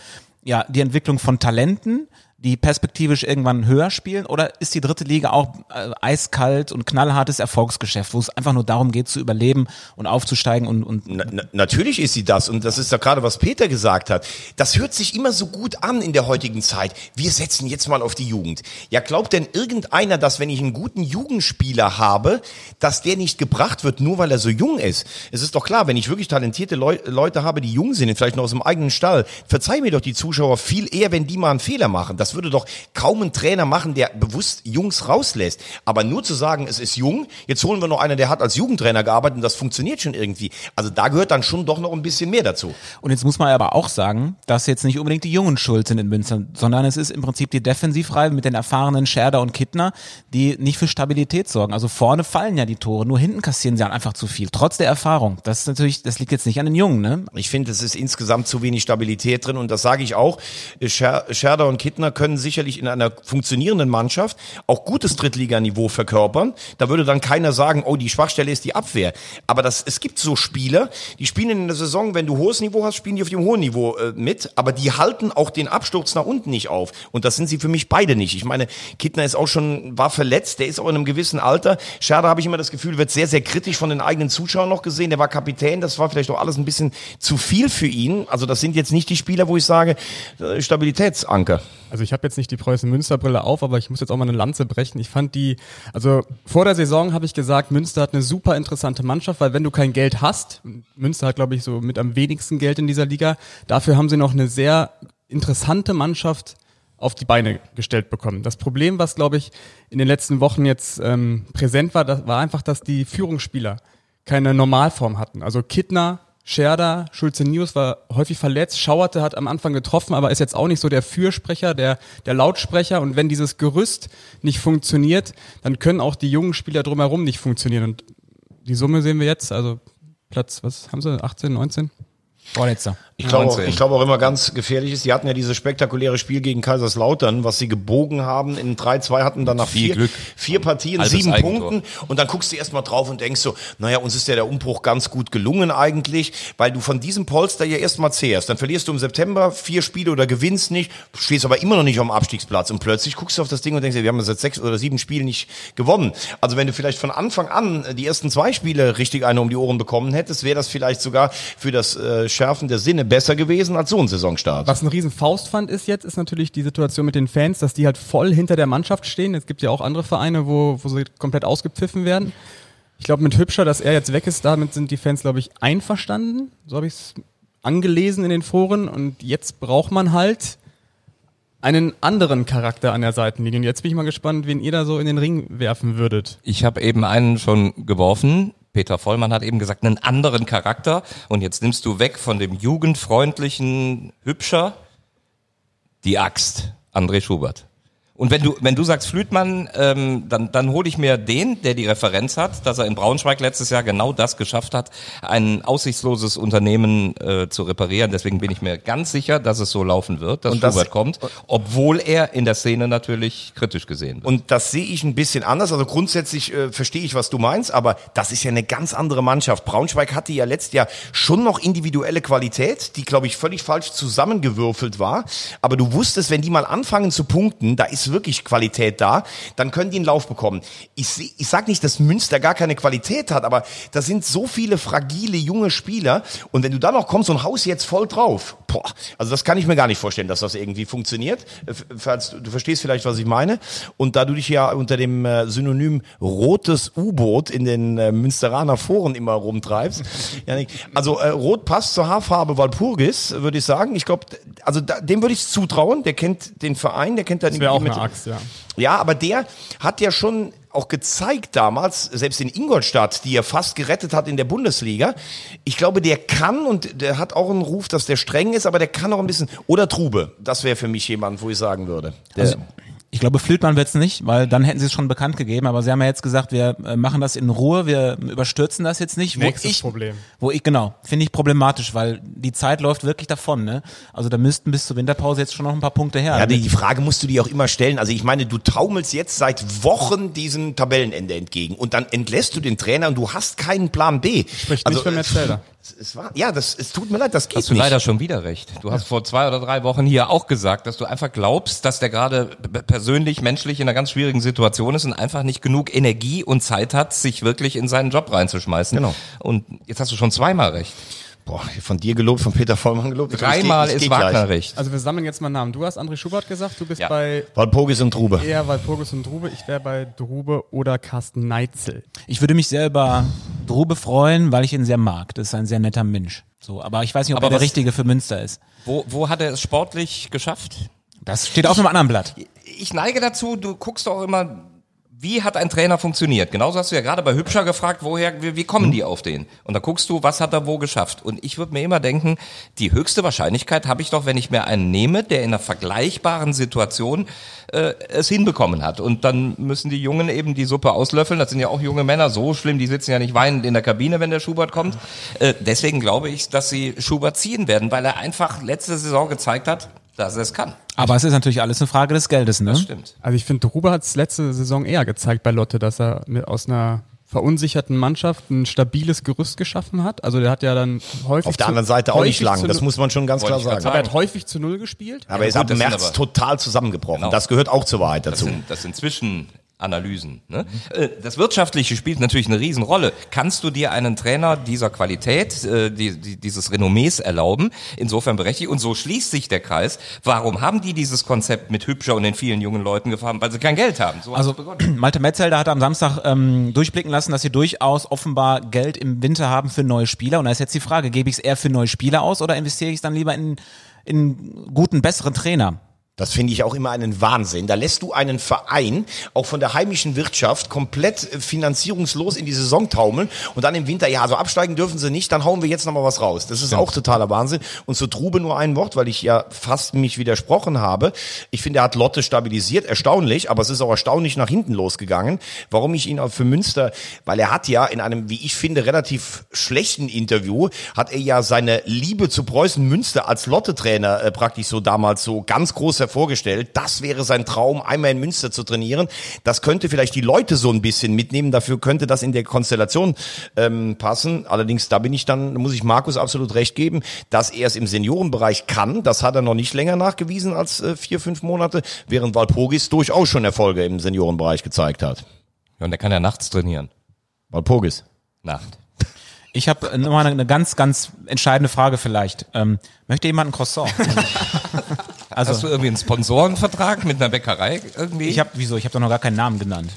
ja, die Entwicklung von Talenten, die perspektivisch irgendwann höher spielen? Oder ist die dritte Liga auch äh, eiskalt und knallhartes Erfolgsgeschäft, wo es einfach nur darum geht, zu überleben und aufzusteigen und, und Na, na, natürlich ist sie das und das ist ja gerade, was Peter gesagt hat. Das hört sich immer so gut an in der heutigen Zeit. Wir setzen jetzt mal auf die Jugend. Ja, glaubt denn irgendeiner, dass wenn ich einen guten Jugendspieler habe, dass der nicht gebracht wird, nur weil er so jung ist? Es ist doch klar, wenn ich wirklich talentierte Leu Leute habe, die jung sind, vielleicht noch aus dem eigenen Stall, verzeih mir doch die Zuschauer viel eher, wenn die mal einen Fehler machen. Das Das würde doch kaum ein Trainer machen, der bewusst Jungs rauslässt. Aber nur zu sagen, es ist jung, jetzt holen wir noch einen, der hat als Jugendtrainer gearbeitet und das funktioniert schon irgendwie. Also da gehört dann schon doch noch ein bisschen mehr dazu. Und jetzt muss man aber auch sagen, dass jetzt nicht unbedingt die Jungen schuld sind in Münster, sondern es ist im Prinzip die Defensivreihe mit den erfahrenen Scherder und Kittner, die nicht für Stabilität sorgen. Also vorne fallen ja die Tore, nur hinten kassieren sie einfach zu viel, trotz der Erfahrung. Das ist natürlich, das liegt jetzt nicht an den Jungen, ne? Ich finde, es ist insgesamt zu wenig Stabilität drin und das sage ich auch. Scher Scherder und Kittner können sicherlich in einer funktionierenden Mannschaft auch gutes Drittliganiveau verkörpern. Da würde dann keiner sagen, oh, die Schwachstelle ist die Abwehr. Aber das, es gibt so Spieler, die spielen in der Saison, wenn du hohes Niveau hast, spielen die auf dem hohen Niveau äh, mit, aber die halten auch den Absturz nach unten nicht auf. Und das sind sie für mich beide nicht. Ich meine, Kittner ist auch schon, war verletzt, der ist auch in einem gewissen Alter. Scherder habe ich immer das Gefühl, wird sehr, sehr kritisch von den eigenen Zuschauern noch gesehen. Der war Kapitän, das war vielleicht auch alles ein bisschen zu viel für ihn. Also das sind jetzt nicht die Spieler, wo ich sage, äh, Stabilitätsanker. Also ich habe jetzt nicht die Preußen-Münster-Brille auf, aber ich muss jetzt auch mal eine Lanze brechen. Ich fand die, also vor der Saison habe ich gesagt, Münster hat eine super interessante Mannschaft, weil wenn du kein Geld hast, Münster hat glaube ich so mit am wenigsten Geld in dieser Liga, dafür haben sie noch eine sehr interessante Mannschaft auf die Beine gestellt bekommen. Das Problem, was glaube ich in den letzten Wochen jetzt ähm, präsent war, das war einfach, dass die Führungsspieler keine Normalform hatten. Also Kittner, Scherder, Schulze Nius war häufig verletzt, Schauerte hat am Anfang getroffen, aber ist jetzt auch nicht so der Fürsprecher, der, der Lautsprecher. Und wenn dieses Gerüst nicht funktioniert, dann können auch die jungen Spieler drumherum nicht funktionieren. Und die Summe sehen wir jetzt, also Platz, was haben sie, 18, 19? Vorletzter. Ich glaube, auch, 19. ich glaube auch immer ganz gefährlich ist, die hatten ja dieses spektakuläre Spiel gegen Kaiserslautern, was sie gebogen haben. In 3-2 hatten dann nach Viel vier, Glück. vier Partien, Halbes sieben Eigentor. Punkten. Und dann guckst du erstmal drauf und denkst so, naja, uns ist ja der Umbruch ganz gut gelungen eigentlich, weil du von diesem Polster ja erstmal zehrst. Dann verlierst du im September vier Spiele oder gewinnst nicht, stehst aber immer noch nicht am Abstiegsplatz. Und plötzlich guckst du auf das Ding und denkst dir, wir haben jetzt seit sechs oder sieben Spielen nicht gewonnen. Also wenn du vielleicht von Anfang an die ersten zwei Spiele richtig eine um die Ohren bekommen hättest, wäre das vielleicht sogar für das äh, Schärfen der Sinne besser gewesen als so ein Saisonstart. Was ein riesen Faustpfand ist jetzt, ist natürlich die Situation mit den Fans, dass die halt voll hinter der Mannschaft stehen. Es gibt ja auch andere Vereine, wo, wo sie komplett ausgepfiffen werden. Ich glaube, mit Hübscher, dass er jetzt weg ist, damit sind die Fans, glaube ich, einverstanden. So habe ich es angelesen in den Foren. Und jetzt braucht man halt einen anderen Charakter an der Seitenlinie. Und jetzt bin ich mal gespannt, wen ihr da so in den Ring werfen würdet. Ich habe eben einen schon geworfen. Peter Vollmann hat eben gesagt, einen anderen Charakter. Und jetzt nimmst du weg von dem jugendfreundlichen Hübscher die Axt, André Schubert. Und wenn du, wenn du sagst Flütmann, ähm, dann, dann hole ich mir den, der die Referenz hat, dass er in Braunschweig letztes Jahr genau das geschafft hat, ein aussichtsloses Unternehmen äh, zu reparieren. Deswegen bin ich mir ganz sicher, dass es so laufen wird, dass Und das- kommt, obwohl er in der Szene natürlich kritisch gesehen wird. Und das sehe ich ein bisschen anders. Also grundsätzlich äh, verstehe ich, was du meinst, aber das ist ja eine ganz andere Mannschaft. Braunschweig hatte ja letztes Jahr schon noch individuelle Qualität, die, glaube ich, völlig falsch zusammengewürfelt war. Aber du wusstest, wenn die mal anfangen zu punkten, da ist wirklich Qualität da, dann können die einen Lauf bekommen. Ich, ich sage nicht, dass Münster gar keine Qualität hat, aber da sind so viele fragile junge Spieler. Und wenn du dann noch kommst und haust jetzt voll drauf, boah, also das kann ich mir gar nicht vorstellen, dass das irgendwie funktioniert. Äh, falls- Du verstehst vielleicht, was ich meine. Und da du dich ja unter dem äh, Synonym rotes U-Boot in den äh, Münsteraner Foren immer rumtreibst. Janik, also äh, rot passt zur Haarfarbe Walpurgis, würde ich sagen. Ich glaube, also da, dem würde ich es zutrauen. Der kennt den Verein, der kennt da Das auch eine Axt, ja. ja, aber der hat ja schon auch gezeigt damals, selbst in Ingolstadt, die er fast gerettet hat in der Bundesliga. Ich glaube, der kann und der hat auch einen Ruf, dass der streng ist, aber der kann auch ein bisschen. Oder Trube, das wäre für mich jemand, wo ich sagen würde. Der, Also, ich glaube, Flütmann wird's nicht, weil dann hätten sie es schon bekannt gegeben. Aber sie haben ja jetzt gesagt, wir äh, machen das in Ruhe, wir überstürzen das jetzt nicht. Nächstes wo ich, Problem. Wo ich, genau, finde ich problematisch, weil die Zeit läuft wirklich davon. Ne? Also da müssten bis zur Winterpause jetzt schon noch ein paar Punkte her. ja, die, die Frage musst du dir auch immer stellen. Also ich meine, du taumelst jetzt seit Wochen diesem Tabellenende entgegen und dann entlässt du den Trainer und du hast keinen Plan B. Spricht also, nicht für Metzelder. Es, war, ja, das, es tut mir leid, das geht Hast du nicht. leider schon wieder recht. Du hast vor zwei oder drei Wochen hier auch gesagt, dass du einfach glaubst, dass der gerade persönlich, menschlich in einer ganz schwierigen Situation ist und einfach nicht genug Energie und Zeit hat, sich wirklich in seinen Job reinzuschmeißen. Genau. Und jetzt hast du schon zweimal recht. Boah, von dir gelobt, von Peter Vollmann gelobt. Dreimal ist geh gleich. Wagner recht. Also wir sammeln jetzt mal Namen. Du hast André Schubert gesagt, du bist Ja. bei Walpurgis und Trube. eher Walpurgis und Drube. Ich wäre bei Drube oder Carsten Neitzel. Ich würde mich sehr über Drube freuen, weil ich ihn sehr mag. Das ist ein sehr netter Mensch. So, aber ich weiß nicht, ob Aber er der Richtige für Münster ist. Wo, wo hat er es sportlich geschafft? Das steht auf einem anderen Blatt. ich neige dazu, du guckst auch immer, wie hat ein Trainer funktioniert? Genauso hast du ja gerade bei Hübscher gefragt, woher, wie, wie kommen die auf den? Und da guckst du, was hat er wo geschafft? Und ich würde mir immer denken, die höchste Wahrscheinlichkeit habe ich doch, wenn ich mir einen nehme, der in einer vergleichbaren Situation äh, es hinbekommen hat. Und dann müssen die Jungen eben die Suppe auslöffeln. Das sind ja auch junge Männer, so schlimm, die sitzen ja nicht weinend in der Kabine, wenn der Schubert kommt. Äh, deswegen glaube ich, dass sie Schubert ziehen werden, weil er einfach letzte Saison gezeigt hat, dass er es kann. Aber es ist natürlich alles eine Frage des Geldes, ne? Das stimmt. Also ich finde, Ruber hat es letzte Saison eher gezeigt bei Lotte, dass er mit, aus einer verunsicherten Mannschaft ein stabiles Gerüst geschaffen hat. Also der hat ja dann häufig Auf der zu- anderen Seite auch nicht lang, das muss man schon ganz klar sagen. aber er hat häufig zu null gespielt. Aber er ist ab das März total zusammengebrochen. Genau. Das gehört auch zur Wahrheit Das dazu. sind, das sind Zwischenanalysen. Ne? Äh, Das Wirtschaftliche spielt natürlich eine Riesenrolle. Kannst du dir einen Trainer dieser Qualität, äh, die, die, dieses Renommees erlauben? Insofern berechtigt. Und so schließt sich der Kreis. Warum haben die dieses Konzept mit Hübscher und den vielen jungen Leuten gefahren? Weil sie kein Geld haben. So Also. Malte Metzelder hat am Samstag ähm, durchblicken lassen, dass sie durchaus offenbar Geld im Winter haben für neue Spieler. Und da ist jetzt die Frage, gebe ich es eher für neue Spieler aus oder investiere ich es dann lieber in, in guten, besseren Trainer? Das finde ich auch immer einen Wahnsinn. Da lässt du einen Verein auch von der heimischen Wirtschaft komplett äh, finanzierungslos in die Saison taumeln und dann im Winter, ja, so absteigen dürfen sie nicht, dann hauen wir jetzt nochmal was raus. Das ist auch totaler Wahnsinn. Und zu Trube nur ein Wort, weil ich ja fast mich widersprochen habe. Ich finde, er hat Lotte stabilisiert, erstaunlich, aber es ist auch erstaunlich nach hinten losgegangen. Warum ich ihn auch für Münster, weil er hat ja in einem, wie ich finde, relativ schlechten Interview, hat er ja seine Liebe zu Preußen Münster als Lotte-Trainer äh, praktisch so damals so ganz groß hervorgestellt. Das wäre sein Traum, einmal in Münster zu trainieren. Das könnte vielleicht die Leute so ein bisschen mitnehmen. Dafür könnte das in der Konstellation ähm, passen. Allerdings, da bin ich dann, muss ich Markus absolut recht geben, dass er es im Seniorenbereich kann. Das hat er noch nicht länger nachgewiesen als äh, vier, fünf Monate, während Walpurgis durchaus schon Erfolge im Seniorenbereich gezeigt hat. Ja, und der kann ja nachts trainieren. Walpurgis. Nacht. Ich habe nochmal eine ganz, ganz entscheidende Frage vielleicht. Ähm, möchte jemand ein Croissant? also Hast du irgendwie einen Sponsorenvertrag mit einer Bäckerei irgendwie? ich habe, wieso? Ich habe doch noch gar keinen Namen genannt.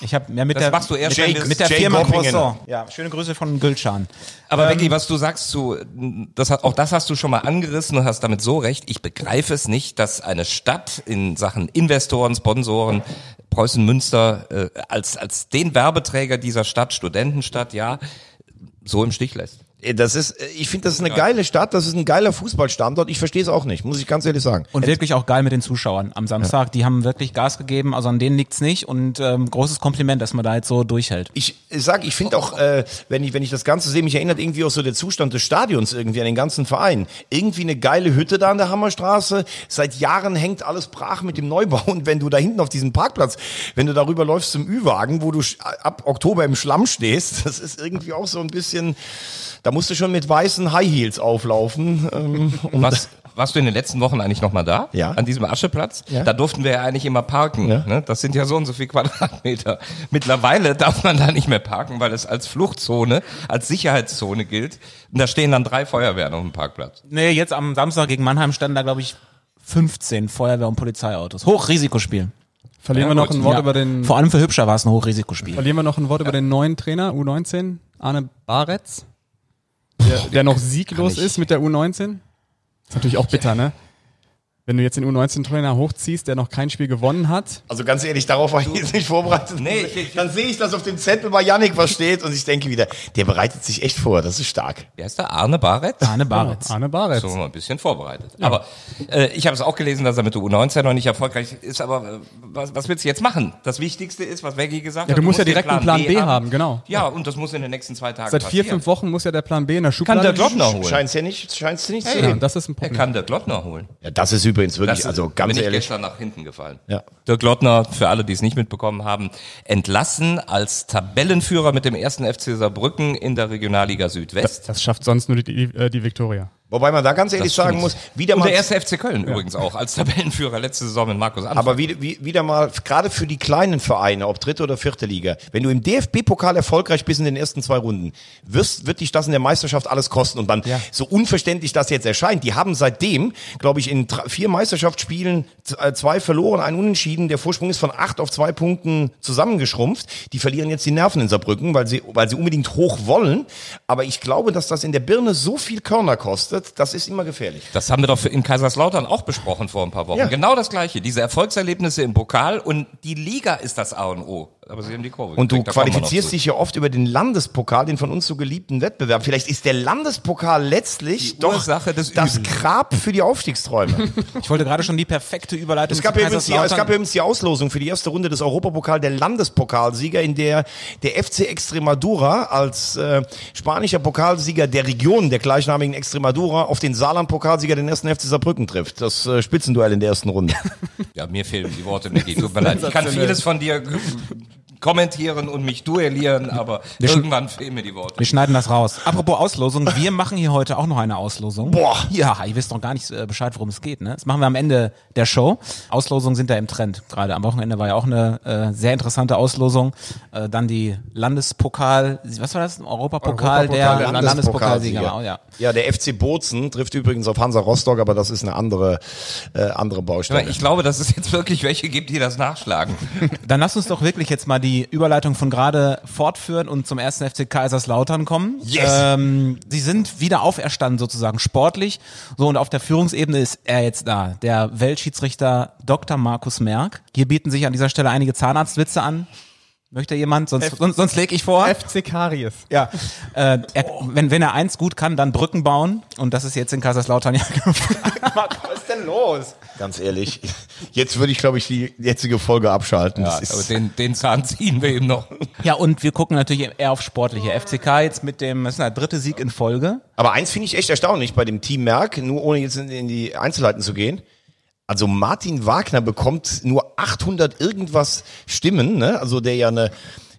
Ich habe ja, mit Das der machst du erst, mit, wir- mit der Jay Firma Goppingen. Croissant. Ja, schöne Grüße von Gülcan. Aber Becky, was du sagst zu, das hat, auch das hast du schon mal angerissen und hast damit so recht. Ich begreife es nicht, dass eine Stadt in Sachen Investoren, Sponsoren, Preußen Münster äh, als als den Werbeträger dieser Stadt, Studentenstadt, ja, so im Stich lässt. Äh, Das ist, äh, ich finde, das ist eine geile Stadt, das ist ein geiler Fußballstandort. Ich verstehe es auch nicht, muss ich ganz ehrlich sagen. Und wirklich auch geil mit den Zuschauern am Samstag. Die haben wirklich Gas gegeben, also an denen liegt's nicht. Und ähm, großes Kompliment, dass man da jetzt so durchhält. Ich sag, ich finde auch, äh, wenn ich wenn ich das Ganze sehe, mich erinnert irgendwie auch so der Zustand des Stadions irgendwie an den ganzen Verein. Irgendwie eine geile Hütte da an der Hammerstraße. Seit Jahren hängt alles brach mit dem Neubau und wenn du da hinten auf diesem Parkplatz, wenn du darüber läufst zum Ü-Wagen, wo du ab Oktober im Schlamm stehst, das ist irgendwie auch so ein bisschen. Da musst du schon mit weißen High Heels auflaufen. Ähm, und Was, warst du in den letzten Wochen eigentlich noch mal da? Ja. An diesem Ascheplatz? Ja. Da durften wir ja eigentlich immer parken. Ja. Ne? Das sind ja so und so viel Quadratmeter. Mittlerweile darf man da nicht mehr parken, weil es als Fluchtzone, als Sicherheitszone gilt. Und da stehen dann drei Feuerwehren auf dem Parkplatz. Nee, jetzt am Samstag gegen Mannheim standen da, glaube ich, 15 Feuerwehr- und Polizeiautos. Hochrisikospiel. Verlieren Ja, wir noch gut. ein Wort Ja. über den Vor allem für Hübscher war es ein Hochrisikospiel. Verlieren wir noch ein Wort über den neuen Trainer U19, Arne Baretz, der, der noch sieglos ist mit der U19. Ist natürlich auch bitter, ne? Wenn du jetzt den U19-Trainer hochziehst, der noch kein Spiel gewonnen hat. Also ganz ehrlich, darauf war ich jetzt nicht vorbereitet. Nee, ich- ich- Dann sehe ich, dass auf dem Zettel bei Yannick was steht und ich denke wieder, der bereitet sich echt vor, das ist stark. Wer ist der? Arne Barrett? Arne Baritz. Arne Baretz. So ein bisschen vorbereitet. Aber äh, ich habe es auch gelesen, dass er mit der U19 noch nicht erfolgreich ist. Aber äh, was, was willst du jetzt machen? Das Wichtigste ist, was Veggie gesagt Ja, hat. du musst ja direkt einen Plan B haben, genau. Ja, und das muss in den nächsten zwei Tagen Seit vier, passieren. fünf Wochen muss ja der Plan B in der Schublade Kann der Glottner holen. Scheint's ja nicht, scheint's nicht zu Ja, gehen. das ist ein Er Problem. kann der Glottner holen. Ja, das ist übrigens wirklich, Das also ganz bin ich ehrlich. gestern nach hinten gefallen. Ja. Dirk Lottner, für alle, die es nicht mitbekommen haben, entlassen als Tabellenführer mit dem ersten FC Saarbrücken in der Regionalliga Südwest. Das schafft sonst nur die, die, äh, die Viktoria. Wobei man da ganz ehrlich sagen muss, wieder Und mal, der erste FC Köln übrigens auch als Tabellenführer letzte Saison mit Markus Anfang. aber wieder, wie- wieder mal, gerade für die kleinen Vereine, ob dritte oder vierte Liga, wenn du im DFB-Pokal erfolgreich bist in den ersten zwei Runden, wirst, wird dich das in der Meisterschaft alles kosten. Und dann, so unverständlich das jetzt erscheint, die haben seitdem, glaube ich, in vier Meisterschaftsspielen äh, zwei verloren, ein Unentschieden. Der Vorsprung ist von acht auf zwei Punkten zusammengeschrumpft. Die verlieren jetzt die Nerven in Saarbrücken, weil sie, weil sie unbedingt hoch wollen. Aber ich glaube, dass das in der Birne so viel Körner kostet, kostet, das ist immer gefährlich. Das haben wir doch in Kaiserslautern auch besprochen vor ein paar Wochen. Ja. Genau das Gleiche. Diese Erfolgserlebnisse im Pokal und die Liga ist das A und O. Aber sie haben die Kurve. Und du gekriegt, qualifizierst dich ja oft über den Landespokal, den von uns so geliebten Wettbewerb. Vielleicht ist der Landespokal letztlich Die doch Ursache des das Übels. Grab für die Aufstiegsträume. Ich wollte gerade schon die perfekte Überleitung Es gab, übrigens die, es gab übrigens die Auslosung für die erste Runde des Europapokal der Landespokalsieger, in der der FC Extremadura als äh, spanischer Pokalsieger der Region der gleichnamigen Extremadura auf den Saarland-Pokalsieger, den ersten FC Saarbrücken trifft. Das äh, Spitzenduell in der ersten Runde. Ja, mir fehlen die Worte, Micky. Tut mir leid. Ich kann vieles von dir kommentieren und mich duellieren, aber irgendwann fehlen mir die Worte. Wir schneiden das raus. Apropos Auslosung, wir machen hier heute auch noch eine Auslosung. Boah. Ja, ihr wisst noch gar nicht äh, Bescheid, worum es geht. Ne? Das machen wir am Ende der Show. Auslosungen sind da im Trend. Gerade am Wochenende war ja auch eine äh, sehr interessante Auslosung. Äh, dann die Landespokal, was war das? Europapokal, Europapokal der, der Landespokalsieger. Landespokalsieger. Oh, ja. Ja, der FC Bozen trifft übrigens auf Hansa Rostock, aber das ist eine andere, äh, andere Baustelle. Ich glaube, dass es jetzt wirklich welche gibt, die das nachschlagen. Dann lass uns doch wirklich jetzt mal die Überleitung von gerade fortführen und zum ersten FC Kaiserslautern kommen. Yes. Ähm, sie sind wieder auferstanden sozusagen sportlich. So und auf der Führungsebene ist er jetzt da, der Weltschiedsrichter Dr. Markus Merck. Hier bieten sich an dieser Stelle einige Zahnarztwitze an. Möchte jemand? Sonst, sonst, sonst lege ich vor. FC Karies. Ja, äh, er, wenn, wenn er eins gut kann, dann Brücken bauen. Und das ist jetzt in Kaiserslautern ja Was ist denn los? Ganz ehrlich, jetzt würde ich, glaube ich, die jetzige Folge abschalten. Ja, Das aber den, den Zahn ziehen wir ihm noch. Ja, und wir gucken natürlich eher auf sportliche. FCK jetzt mit dem, das ist der dritte Sieg in Folge. aber eins finde ich echt erstaunlich bei dem Team Merck, nur ohne jetzt in, in die Einzelheiten zu gehen. Also Martin Wagner bekommt nur 800 irgendwas Stimmen, ne? Also der ja eine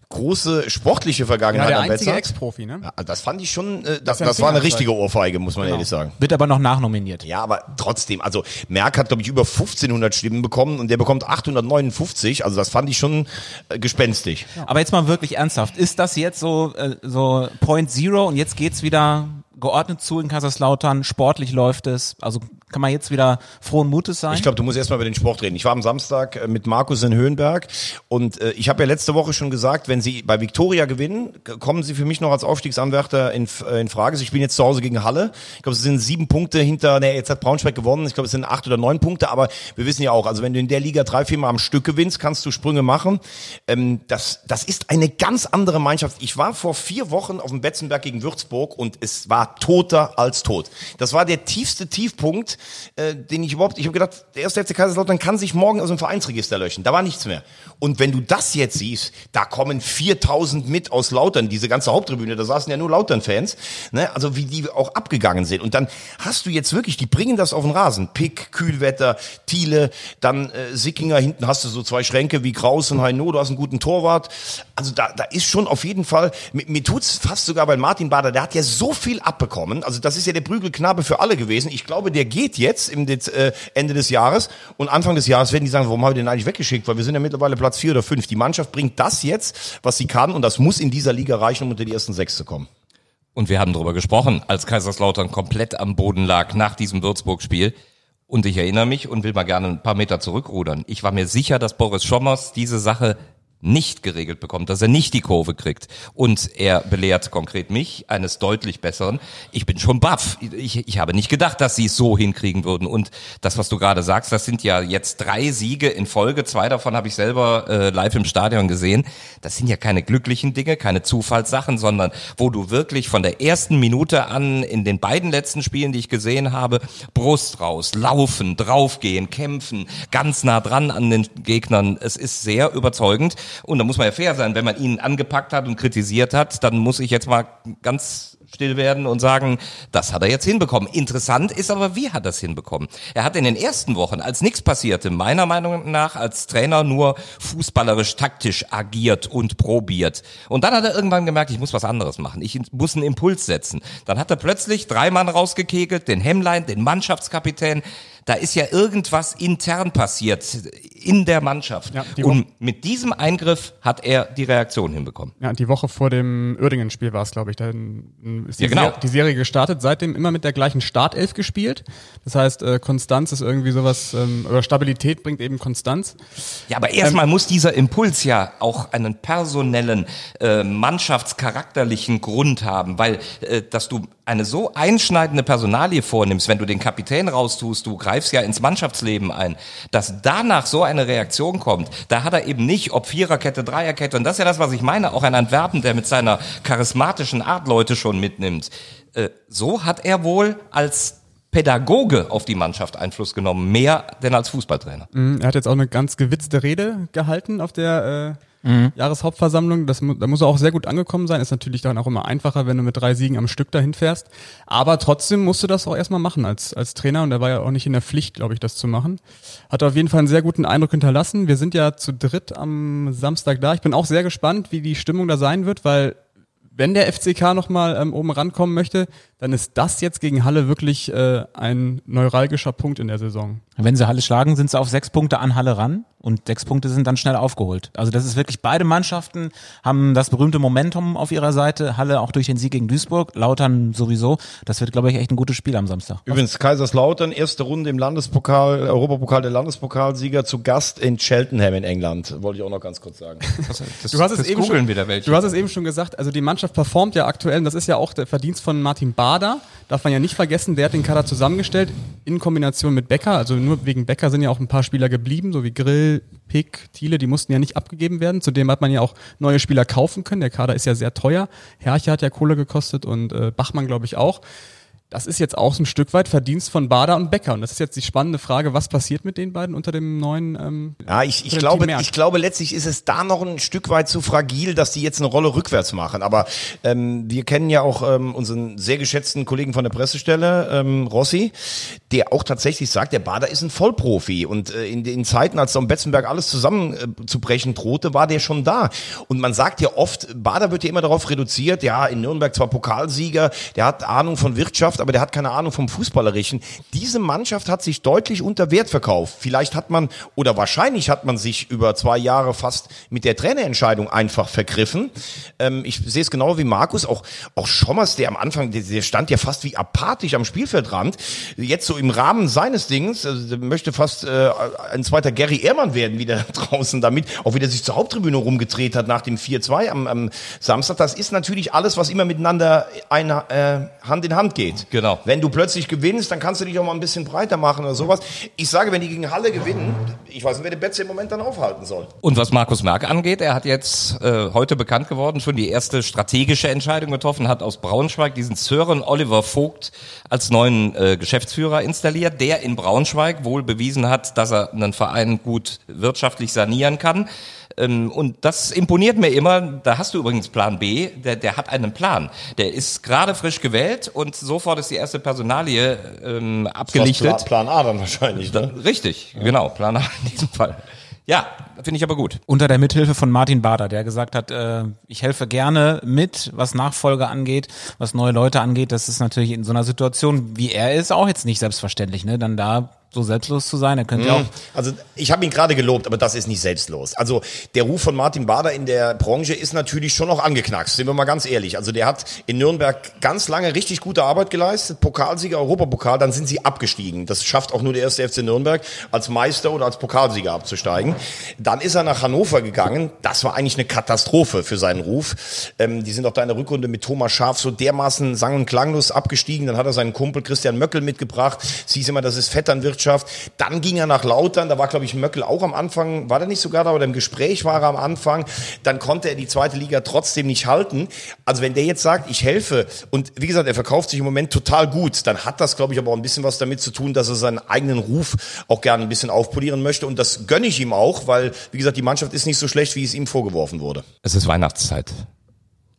große sportliche Ja, Vergangenheit der am einzige. Ex-Profi, ne? Ja, das fand ich schon, äh, das, ja ein das war eine richtige Ohrfeige, muss man ehrlich sagen. Wird aber noch nachnominiert. Ja, aber trotzdem, also Merck hat, glaube ich, über 1500 Stimmen bekommen und der bekommt 859, also das fand ich schon äh, gespenstig. Aber jetzt mal wirklich ernsthaft. Ist das jetzt so, äh, so Point Zero und jetzt geht's wieder geordnet zu in Kaiserslautern? Sportlich läuft es. Also kann man jetzt wieder frohen Mutes sein? Ich glaube, du musst erstmal über den Sport reden. Ich war am Samstag äh, mit Markus in Höhenberg und äh, ich habe ja letzte Woche schon gesagt, wenn sie bei Viktoria gewinnen, kommen sie für mich noch als Aufstiegsanwärter in, äh, in Frage. Ich bin jetzt zu Hause gegen Halle. Ich glaube, es sind sieben Punkte hinter, ne, jetzt hat Braunschweig gewonnen. Ich glaube, es sind acht oder neun Punkte, aber wir wissen ja auch, also wenn du in der Liga drei, vier Mal am Stück gewinnst, kannst du Sprünge machen. Ähm, das, das ist eine ganz andere Mannschaft. Ich war vor vier Wochen auf dem Betzenberg gegen Würzburg und es war toter als tot. Das war der tiefste Tiefpunkt, äh, den ich überhaupt, ich habe gedacht, der erste FC Kaiserslautern kann sich morgen aus dem Vereinsregister löschen. Da war nichts mehr. Und wenn du das jetzt siehst, da kommen 4000 mit aus Lautern, diese ganze Haupttribüne, da saßen ja nur Lautern-Fans, ne? also wie die auch abgegangen sind. Und dann hast du jetzt wirklich, die bringen das auf den Rasen. Pick, Kühlwetter, Thiele, dann äh, Sickinger, hinten hast du so zwei Schränke wie Kraus und Heino, du hast einen guten Torwart. Also da, da ist schon auf jeden Fall, mir, mir tut's fast sogar bei Martin Bader, der hat ja so viel abbekommen. Also das ist ja der Prügelknabe für alle gewesen. Ich glaube, der geht jetzt im Dez, äh, Ende des Jahres und Anfang des Jahres werden die sagen, warum haben wir den eigentlich weggeschickt? Weil wir sind ja mittlerweile Platz vier oder fünf. Die Mannschaft bringt das jetzt, was sie kann und das muss in dieser Liga reichen, um unter die ersten sechs zu kommen. Und wir haben darüber gesprochen, als Kaiserslautern komplett am Boden lag nach diesem Würzburg-Spiel. Und ich erinnere mich und will mal gerne ein paar Meter zurückrudern. Ich war mir sicher, dass Boris Schommers diese Sache nicht geregelt bekommt, dass er nicht die Kurve kriegt. Und er belehrt konkret mich eines deutlich besseren. Ich bin schon baff. Ich, ich habe nicht gedacht, dass sie es so hinkriegen würden. Und das, was du gerade sagst, das sind ja jetzt drei Siege in Folge. Zwei davon habe ich selber äh, live im Stadion gesehen. Das sind ja keine glücklichen Dinge, keine Zufallssachen, sondern wo du wirklich von der ersten Minute an in den beiden letzten Spielen, die ich gesehen habe, Brust raus, laufen, draufgehen, kämpfen, ganz nah dran an den Gegnern. Es ist sehr überzeugend. Und da muss man ja fair sein, wenn man ihn angepackt hat und kritisiert hat, dann muss ich jetzt mal ganz still werden und sagen, das hat er jetzt hinbekommen. Interessant ist aber, wie hat er es hinbekommen? Er hat in den ersten Wochen, als nichts passierte, meiner Meinung nach als Trainer nur fußballerisch taktisch agiert und probiert. Und dann hat er irgendwann gemerkt, ich muss was anderes machen. Ich muss einen Impuls setzen. Dann hat er plötzlich drei Mann rausgekegelt, den Hemmlein, den Mannschaftskapitän, Da ist ja irgendwas intern passiert in der Mannschaft. Ja, Und mit diesem Eingriff hat er die Reaktion hinbekommen. Ja, die Woche vor dem Uerdingen-Spiel war es, glaube ich. Da ist die, Ja, genau. Serie, die Serie gestartet, seitdem immer mit der gleichen Startelf gespielt. Das heißt, äh, Konstanz ist irgendwie sowas, ähm, oder Stabilität bringt eben Konstanz. Ja, aber erstmal muss dieser Impuls ja auch einen personellen, äh, mannschaftscharakterlichen Grund haben, weil äh, dass du eine so einschneidende Personalie vornimmst, wenn du den Kapitän raustust, du greifst ja ins Mannschaftsleben ein, dass danach so eine Reaktion kommt, da hat er eben nicht, ob Viererkette, Dreierkette, und das ist ja das, was ich meine, auch ein Antwerpen, der mit seiner charismatischen Art Leute schon mitnimmt. Äh, so hat er wohl als Pädagoge auf die Mannschaft Einfluss genommen, mehr denn als Fußballtrainer. Mhm, Er hat jetzt auch eine ganz gewitzte Rede gehalten auf der äh, Jahreshauptversammlung. Das, da muss er auch sehr gut angekommen sein. Ist natürlich dann auch immer einfacher, wenn du mit drei Siegen am Stück dahin fährst. Aber trotzdem musst du das auch erstmal machen als, als Trainer. Und er war ja auch nicht in der Pflicht, glaube ich, das zu machen. Hat auf jeden Fall einen sehr guten Eindruck hinterlassen. Wir sind ja zu dritt am Samstag da. Ich bin auch sehr gespannt, wie die Stimmung da sein wird, weil wenn der FCK nochmal ähm, oben rankommen möchte, dann ist das jetzt gegen Halle wirklich äh, ein neuralgischer Punkt in der Saison. Wenn sie Halle schlagen, sind sie auf sechs Punkte an Halle ran und sechs Punkte sind dann schnell aufgeholt. Also das ist wirklich, beide Mannschaften haben das berühmte Momentum auf ihrer Seite. Halle auch durch den Sieg gegen Duisburg, Lautern sowieso. Das wird, glaube ich, echt ein gutes Spiel am Samstag. Übrigens, Kaiserslautern, erste Runde im Landespokal, Europapokal der Landespokalsieger zu Gast in Cheltenham in England. Wollte ich auch noch ganz kurz sagen. Das, Du hast es das eben googeln schon, wieder welche. Du hast es eben schon gesagt, also die Mannschaft performt ja aktuell, und das ist ja auch der Verdienst von Martin Bader, darf man ja nicht vergessen, der hat den Kader zusammengestellt in Kombination mit Becker, also nur wegen Becker sind ja auch ein paar Spieler geblieben, so wie Grill, Pick, Thiele, die mussten ja nicht abgegeben werden, zudem hat man ja auch neue Spieler kaufen können, der Kader ist ja sehr teuer, Herrche hat ja Kohle gekostet und äh, Bachmann glaube ich auch. Das ist jetzt auch so ein Stück weit Verdienst von Bader und Becker. Und das ist jetzt die spannende Frage, was passiert mit den beiden unter dem neuen ähm, Ja, ich, ich glaube, ich glaube, letztlich ist es da noch ein Stück weit zu fragil, dass die jetzt eine Rolle rückwärts machen. Aber ähm, wir kennen ja auch ähm, unseren sehr geschätzten Kollegen von der Pressestelle, ähm, Rossi, der auch tatsächlich sagt, der Bader ist ein Vollprofi. Und äh, in den Zeiten, als am Betzenberg alles zusammenzubrechen äh, drohte, war der schon da. Und man sagt ja oft, Bader wird ja immer darauf reduziert, ja, in Nürnberg zwar Pokalsieger, der hat Ahnung von Wirtschaft, aber der hat keine Ahnung vom Fußballerischen. Diese Mannschaft hat sich deutlich unter Wert verkauft. Vielleicht hat man, oder wahrscheinlich hat man sich über zwei Jahre fast mit der Trainerentscheidung einfach vergriffen. Ähm, ich sehe es genau wie Markus, auch, auch Schommers, der am Anfang, der, der stand ja fast wie apathisch am Spielfeldrand. Jetzt so im Rahmen seines Dings, also möchte fast äh, ein zweiter Gary Ehrmann werden, wieder draußen damit, auch wieder sich zur Haupttribüne rumgedreht hat nach dem 4-2 am, am Samstag. Das ist natürlich alles, was immer miteinander eine, äh, Hand in Hand geht. Genau. Wenn du plötzlich gewinnst, dann kannst du dich auch mal ein bisschen breiter machen oder sowas. Ich sage, wenn die gegen Halle gewinnen, ich weiß nicht, wer den Betze im Moment dann aufhalten soll. Und was Markus Merck angeht, er hat jetzt äh, heute bekannt geworden, schon die erste strategische Entscheidung getroffen, hat aus Braunschweig diesen Sören Oliver Vogt als neuen äh, Geschäftsführer installiert, der in Braunschweig wohl bewiesen hat, dass er einen Verein gut wirtschaftlich sanieren kann. Ähm, und das imponiert mir immer. Da hast du übrigens Plan B, der, der hat einen Plan. Der ist gerade frisch gewählt und sofort ist die erste Personalie ähm, abgelichtet. Plan, Plan A dann wahrscheinlich. Ne? Richtig, genau, Plan A in diesem Fall. Ja, finde ich aber gut. Unter der Mithilfe von Martin Bader, der gesagt hat, äh, ich helfe gerne mit, was Nachfolge angeht, was neue Leute angeht. Das ist natürlich in so einer Situation, wie er ist, auch jetzt nicht selbstverständlich, ne? Dann da so selbstlos zu sein. Er könnte ja auch Also ich habe ihn gerade gelobt, aber das ist nicht selbstlos. Also der Ruf von Martin Bader in der Branche ist natürlich schon noch angeknackst, sind wir mal ganz ehrlich. Also der hat in Nürnberg ganz lange richtig gute Arbeit geleistet, Pokalsieger, Europapokal, dann sind sie abgestiegen. Das schafft auch nur der erste FC Nürnberg, als Meister oder als Pokalsieger abzusteigen. Dann ist er nach Hannover gegangen. Das war eigentlich eine Katastrophe für seinen Ruf. Ähm, die sind auch da in der Rückrunde mit Thomas Schaf so dermaßen sang- und klanglos abgestiegen. Dann hat er seinen Kumpel Christian Möckel mitgebracht. Es hieß immer, das ist Vetternwirtschaft. Dann ging er nach Lautern. Da war, glaube ich, Möckel auch am Anfang, war der nicht sogar da oder im Gespräch war er am Anfang. Dann konnte er die zweite Liga trotzdem nicht halten. Also wenn der jetzt sagt, ich helfe und wie gesagt, er verkauft sich im Moment total gut, dann hat das, glaube ich, aber auch ein bisschen was damit zu tun, dass er seinen eigenen Ruf auch gerne ein bisschen aufpolieren möchte. Und das gönne ich ihm auch, weil, wie gesagt, die Mannschaft ist nicht so schlecht, wie es ihm vorgeworfen wurde. Es ist Weihnachtszeit.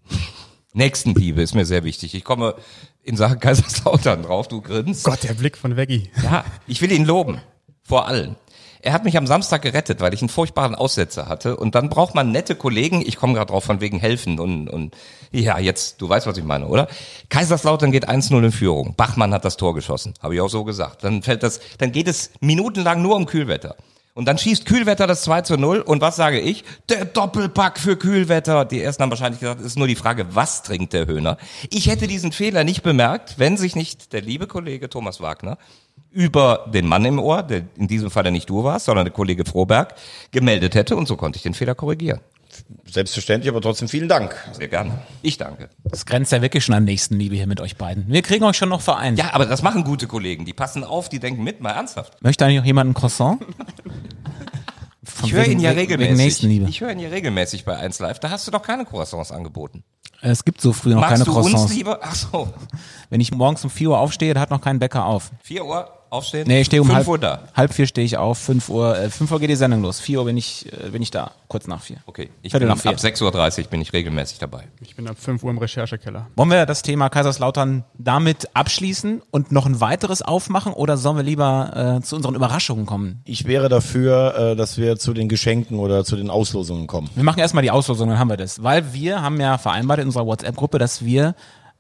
Nächstenliebe ist mir sehr wichtig. Ich komme in Sachen Kaiserslautern drauf, du grinst. Gott, der Blick von Veggie. Ja, ich will ihn loben. Vor allem. Er hat mich am Samstag gerettet, weil ich einen furchtbaren Aussetzer hatte. Und dann braucht man nette Kollegen. Ich komme gerade drauf von wegen helfen und, und ja, jetzt, du weißt, was ich meine, oder? Kaiserslautern geht 1-0 in Führung. Bachmann hat das Tor geschossen. Habe ich auch so gesagt. Dann fällt das, dann geht es minutenlang nur um Kühlwetter. Und dann schießt Kühlwetter das 2 zu 0. Und was sage ich? Der Doppelpack für Kühlwetter. Die ersten haben wahrscheinlich gesagt, es ist nur die Frage, was trinkt der Höhner? Ich hätte diesen Fehler nicht bemerkt, wenn sich nicht der liebe Kollege Thomas Wagner über den Mann im Ohr, der in diesem Fall nicht du warst, sondern der Kollege Froberg, gemeldet hätte. Und so konnte ich den Fehler korrigieren. Selbstverständlich, aber trotzdem vielen Dank. Sehr gerne. Ich danke. Das grenzt ja wirklich schon an Nächstenliebe hier mit euch beiden. Wir kriegen euch schon noch vereint. Ja, aber das machen gute Kollegen. Die passen auf, die denken mit, mal ernsthaft. Möchte eigentlich noch jemand ein Croissant? Ich höre ihn ja regelmäßig. Ich höre ihn ja regelmäßig bei 1 Live. Da hast du doch keine Croissants angeboten. Es gibt so früh noch Magst keine du Croissants. uns lieber? Ach so. Wenn ich morgens um 4 Uhr aufstehe, da hat noch kein Bäcker auf. 4 Uhr aufstehen? Nee, ich stehe um 5 halb, Uhr da. halb vier stehe ich auf, 5 Uhr, äh, 5 Uhr geht die Sendung los, 4 Uhr bin ich, äh, bin ich da, kurz nach 4. Okay, ich Viertel bin, nach vier. ab 6.30 Uhr bin ich regelmäßig dabei. Ich bin ab 5 Uhr im Recherchekeller. Wollen wir das Thema Kaiserslautern damit abschließen und noch ein weiteres aufmachen oder sollen wir lieber äh, zu unseren Überraschungen kommen? Ich wäre dafür, äh, dass wir zu den Geschenken oder zu den Auslosungen kommen. Wir machen erstmal die Auslosung, dann haben wir das. Weil wir haben ja vereinbart in unserer WhatsApp-Gruppe, dass wir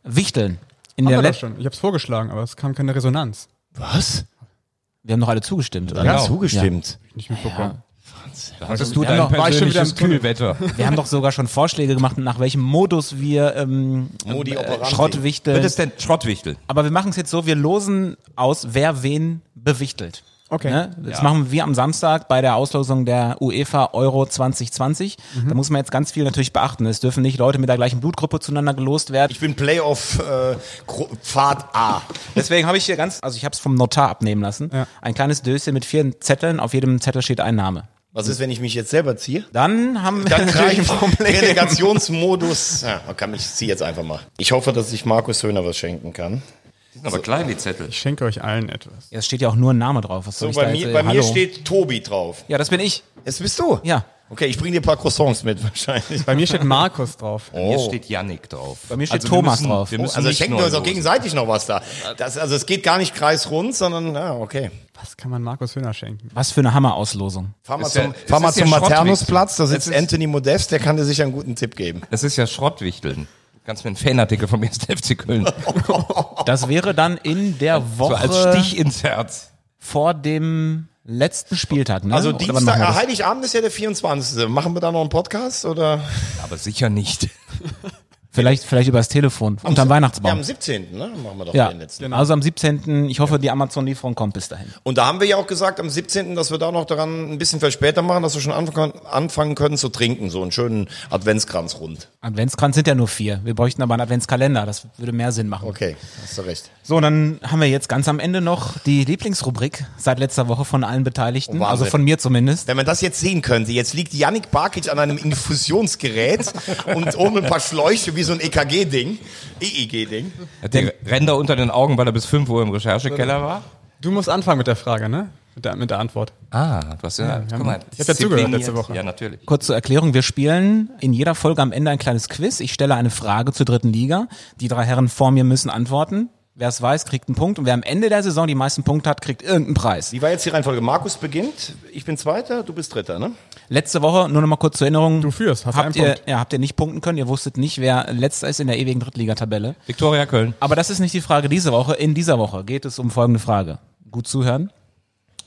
wichteln. In Haben der wir Let das schon. Ich habe es vorgeschlagen, aber es kam keine Resonanz. Was? wir haben doch alle zugestimmt, oder? Ja, zugestimmt. Nicht mitbekommen. Hattest du wir haben dein doch- war ich schon wieder persönliches. Kühlwetter? Wir haben doch sogar schon Vorschläge gemacht, nach welchem Modus wir ähm, Modi äh, operandi. Schrott wichteln. Was ist denn Schrottwichtel? Aber wir machen es jetzt so, wir losen aus, wer wen bewichtelt. Okay. Ne? Das Ja. machen wir am Samstag bei der Auslosung der UEFA Euro 2020. Da muss man jetzt ganz viel natürlich beachten. Es dürfen nicht Leute mit der gleichen Blutgruppe zueinander gelost werden. Ich bin Playoff äh, Pfad A. Deswegen habe ich hier ganz, also ich habe es vom Notar abnehmen lassen. Ja. Ein kleines Döschen mit vier Zetteln. Auf jedem Zettel steht ein Name. Was ist, wenn ich mich jetzt selber ziehe? Dann haben wir Dann natürlich ein Problem. Relegationsmodus. Ja, man kann, ich ziehe jetzt einfach mal. Ich hoffe, dass ich Markus Höhner was schenken kann. Die sind aber klein, die Zettel. Ich schenke euch allen etwas. Ja, es steht ja auch nur ein Name drauf. Was soll So, ich da bei jetzt, mir, äh, bei mir steht Tobi drauf. Ja, das bin ich. Jetzt bist du? Ja. Okay, ich bringe dir ein paar Croissants mit wahrscheinlich. Bei mir steht Markus drauf. Hier steht Yannick drauf. Bei mir steht Also Thomas müssen- drauf. Wir müssen Also schenken wir uns auch gegenseitig noch was da. Das, also es geht gar nicht kreisrund, sondern ja, okay. Was kann man Markus Höhner schenken? Was für eine Hammerauslosung. Fahr mal Ist ja- zum, es fahr mal ja zum. Maternusplatz, da sitzt Anthony Modest, der kann dir sicher einen guten Tipp geben. Das ist ja Schrottwichteln. Kannst mir einen Fanartikel vom 1. FC Köln. Das wäre dann in der So Woche als Stich ins Herz. vor dem letzten Spieltag. Ne? Also Dienstag? Heiligabend ist ja der 24. Machen wir da noch einen Podcast oder? Aber sicher nicht. Vielleicht, vielleicht über das Telefon, unterm Ja, Weihnachtsbaum. am 17. Ne? Machen wir doch Ja, den letzten. also am 17. Ich hoffe, die Amazon-Lieferung kommt bis dahin. Und da haben wir ja auch gesagt, am 17., dass wir da noch daran ein bisschen verspäter machen, dass wir schon anfangen, können zu trinken. So einen schönen Adventskranz rund. Adventskranz sind ja nur vier. Wir bräuchten aber einen Adventskalender. Das würde mehr Sinn machen. Okay, hast du recht. So, und dann haben wir jetzt ganz am Ende noch die Lieblingsrubrik seit letzter Woche von allen Beteiligten. Oh, also von mir zumindest. Wenn man das jetzt sehen könnte, jetzt liegt Yannick Barkic an einem Infusionsgerät und oben ein paar Schläuche wie so ein EKG-Ding, EEG-Ding. Hat die Ränder unter den Augen, weil er bis 5 Uhr im Recherchekeller war? Du musst anfangen mit der Frage, ne? Mit der, mit der Antwort. Ah, du hast ja, guck mal. ich hab ja zugehört letzte Woche. Ja, natürlich. Kurz zur Erklärung, wir spielen in jeder Folge am Ende ein kleines Quiz. Ich stelle eine Frage zur dritten Liga. Die drei Herren vor mir müssen antworten. Wer es weiß, kriegt einen Punkt. Und wer am Ende der Saison die meisten Punkte hat, kriegt irgendeinen Preis. Wie war jetzt die Reihenfolge? Markus beginnt, ich bin Zweiter, du bist Dritter, ne? Letzte Woche, nur noch mal kurz zur Erinnerung. Du führst, hast habt einen ihr, Punkt. Ja, habt ihr nicht punkten können. Ihr wusstet nicht, wer letzter ist in der ewigen Drittligatabelle. Viktoria Köln. Aber das ist nicht die Frage diese Woche. In dieser Woche geht es um folgende Frage. Gut zuhören.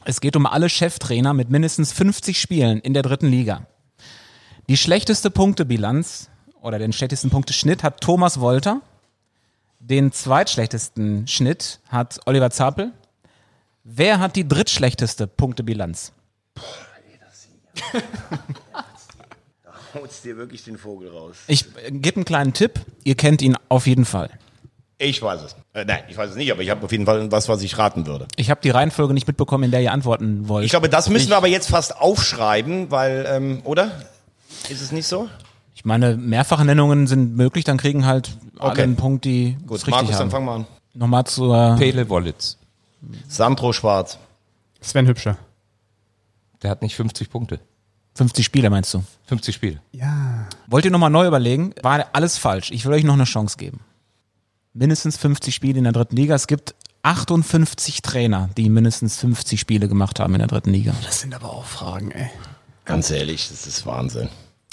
Es geht um alle Cheftrainer mit mindestens 50 Spielen in der dritten Liga. Die schlechteste Punktebilanz oder den schlechtesten Punkteschnitt hat Thomas Wolter. Den zweitschlechtesten Schnitt hat Oliver Zapel. Wer hat die drittschlechteste Punktebilanz? Holst dir wirklich den Vogel raus. Ich gebe einen kleinen Tipp. Ihr kennt ihn auf jeden Fall. Ich weiß es. Äh, nein, ich weiß es nicht, aber ich habe auf jeden Fall was, was ich raten würde. Ich habe die Reihenfolge nicht mitbekommen, in der ihr antworten wollt. Ich glaube, das müssen wir aber jetzt fast aufschreiben, weil, ähm, oder? Ist es nicht so? Ich meine, mehrfache Nennungen sind möglich, dann kriegen halt alle Okay. einen Punkt, die Gut, es richtig Markus, dann haben. fang mal an. Nochmal zur Pele Wollitz. Sandro Schwarz. Sven Hübscher. Der hat nicht 50 Punkte. 50 Spiele, meinst du? 50 Spiele. Ja. Wollt ihr nochmal neu überlegen? War alles falsch. Ich will euch noch eine Chance geben. Mindestens 50 Spiele in der dritten Liga. Es gibt 58 Trainer, die mindestens 50 Spiele gemacht haben in der dritten Liga. Das sind aber auch Fragen, ey. Ganz ehrlich, das ist Wahnsinn.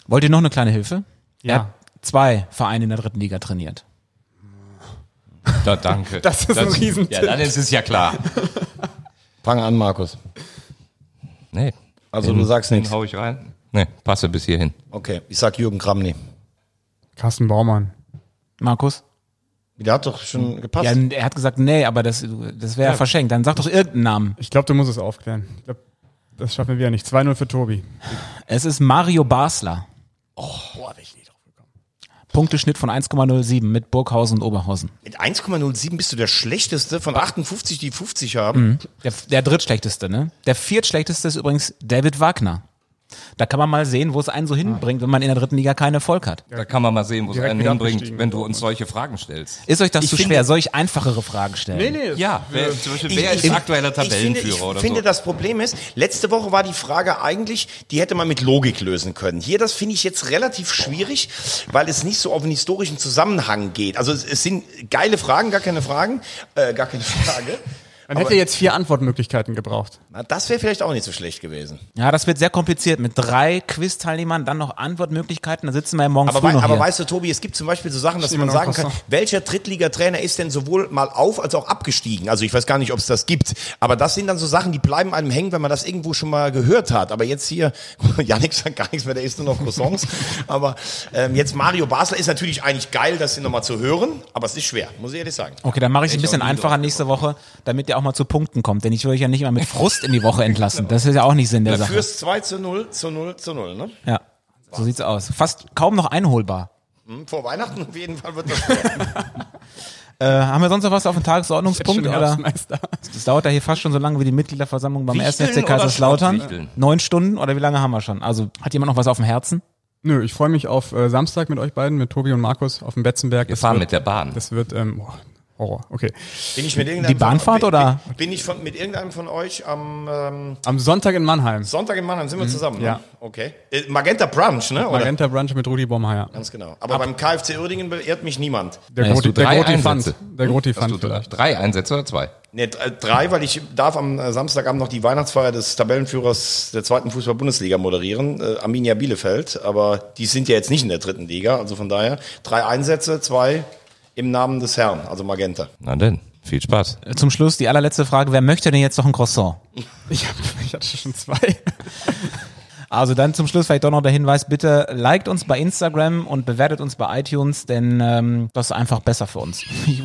Wollt ihr noch eine kleine Hilfe? Ja. Er hat zwei Vereine in der dritten Liga trainiert. Da, danke. Das ist ein Riesentipp. Ja, dann ist es ja klar. Fang an, Markus. Nee. Also du sagst den nichts. hau ich rein. Nee, passe bis hierhin. Okay, ich sag Jürgen Kramny. Carsten Baumann. Markus? Der hat doch schon gepasst. Ja, er hat gesagt, nee, aber das, das wäre verschenkt. Dann sag doch irgendeinen Namen. Ich glaube, du musst es aufklären. Ich glaube, das schaffen wir wieder nicht. 2-0 für Tobi. Es ist Mario Basler. Boah, bin ich nie drauf gekommen. Punkteschnitt von 1,07 mit Burghausen und Oberhausen. Mit 1,07 bist du der schlechteste von 58, die 50 haben. Der, der drittschlechteste, ne? Der viertschlechteste ist übrigens David Wagner. Da kann man mal sehen, wo es einen so hinbringt, wenn man in der dritten Liga keinen Erfolg hat. Da kann man mal sehen, wo es Direkt einen wieder hinbringt, abgestiegen. wenn du uns solche Fragen stellst. Ist euch das Ich zu finde- schwer? Soll ich einfachere Fragen stellen? nee. Ja, wer, zum Beispiel, wer ich- ist aktueller ich finde, Tabellenführer ich oder finde, so? das Problem ist, letzte Woche war die Frage eigentlich, die hätte man mit Logik lösen können. Hier, das finde ich jetzt relativ schwierig, weil es nicht so auf einen historischen Zusammenhang geht. Also es, es sind geile Fragen, gar keine Fragen, äh, gar keine Frage. Man hätte jetzt vier Antwortmöglichkeiten gebraucht. Na, das wäre vielleicht auch nicht so schlecht gewesen. Ja, das wird sehr kompliziert. Mit drei Quiz-Teilnehmern, dann noch Antwortmöglichkeiten. Da sitzen wir ja morgen Aber, früh wei noch aber hier. weißt du, Tobi, es gibt zum Beispiel so Sachen, dass man sagen kann, welcher Drittligatrainer ist denn sowohl mal auf als auch abgestiegen? Also ich weiß gar nicht, ob es das gibt. Aber das sind dann so Sachen, die bleiben einem hängen, wenn man das irgendwo schon mal gehört hat. Aber jetzt hier, Janik sagt gar nichts mehr, der isst nur noch Croissants. aber ähm, jetzt Mario Basler ist natürlich eigentlich geil, das nochmal zu hören, aber es ist schwer, muss ich ehrlich sagen. Okay, dann mache ich es ein bisschen einfacher nächste Woche, damit ihr auch mal zu Punkten kommt. Denn ich will euch ja nicht immer mit Frust in die Woche entlassen. Das ist ja auch nicht Sinn der Sache. führst 2 zu 0 zu 0 zu 0, ne? Ja, so sieht's aus. Fast kaum noch einholbar. Hm, Vor Weihnachten auf jeden Fall wird das. Äh, haben wir sonst noch was auf dem Tagesordnungspunkt? Oder? Das dauert ja hier fast schon so lange wie die Mitgliederversammlung beim 1. Wichteln FC Kaiserslautern. Neun Stunden oder wie lange haben wir schon? Also hat jemand noch was auf dem Herzen? Nö, ich freue mich auf äh, Samstag mit euch beiden, mit Tobi und Markus auf dem Betzenberg. Wir fahren mit der Bahn. Das wird, ähm, boah, Horror. Okay. Bin ich mit irgendeinem Die Bahnfahrt von, bin, oder? Bin, bin ich von, mit irgendeinem von euch am ähm, Am Sonntag in Mannheim. Sonntag in Mannheim sind wir zusammen, ne? ja. Okay. Äh, Magenta Brunch, ne? Oder? Magenta Brunch mit Rudi Baumeier. Ganz genau. Aber beim KFC Uerdingen beehrt mich niemand. Der Ja, Groti, der Groti? Fand. Der Groti Fand vielleicht. drei Einsätze oder zwei? Ne, drei, weil ich darf am äh, Samstagabend noch die Weihnachtsfeier des Tabellenführers der zweiten Fußball-Bundesliga moderieren, äh, Arminia Bielefeld. Aber die sind ja jetzt nicht in der dritten Liga, also von daher drei Einsätze, zwei im Namen des Herrn, also Magenta. Na denn, viel Spaß. Äh, Zum Schluss die allerletzte Frage. Wer möchte denn jetzt noch ein Croissant? Ich, hab, ich hatte schon zwei. Also dann zum Schluss vielleicht doch noch der Hinweis, bitte liked uns bei Instagram und bewertet uns bei iTunes, denn ähm, das ist einfach besser für uns. Ich,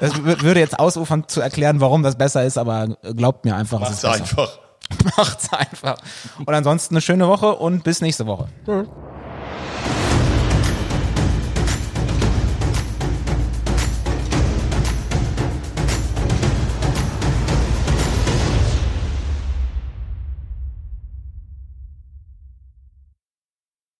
das wür- würde jetzt ausufern zu erklären, warum das besser ist, aber glaubt mir einfach, es Macht's ist besser. einfach. Macht's einfach. Und ansonsten eine schöne Woche und bis nächste Woche.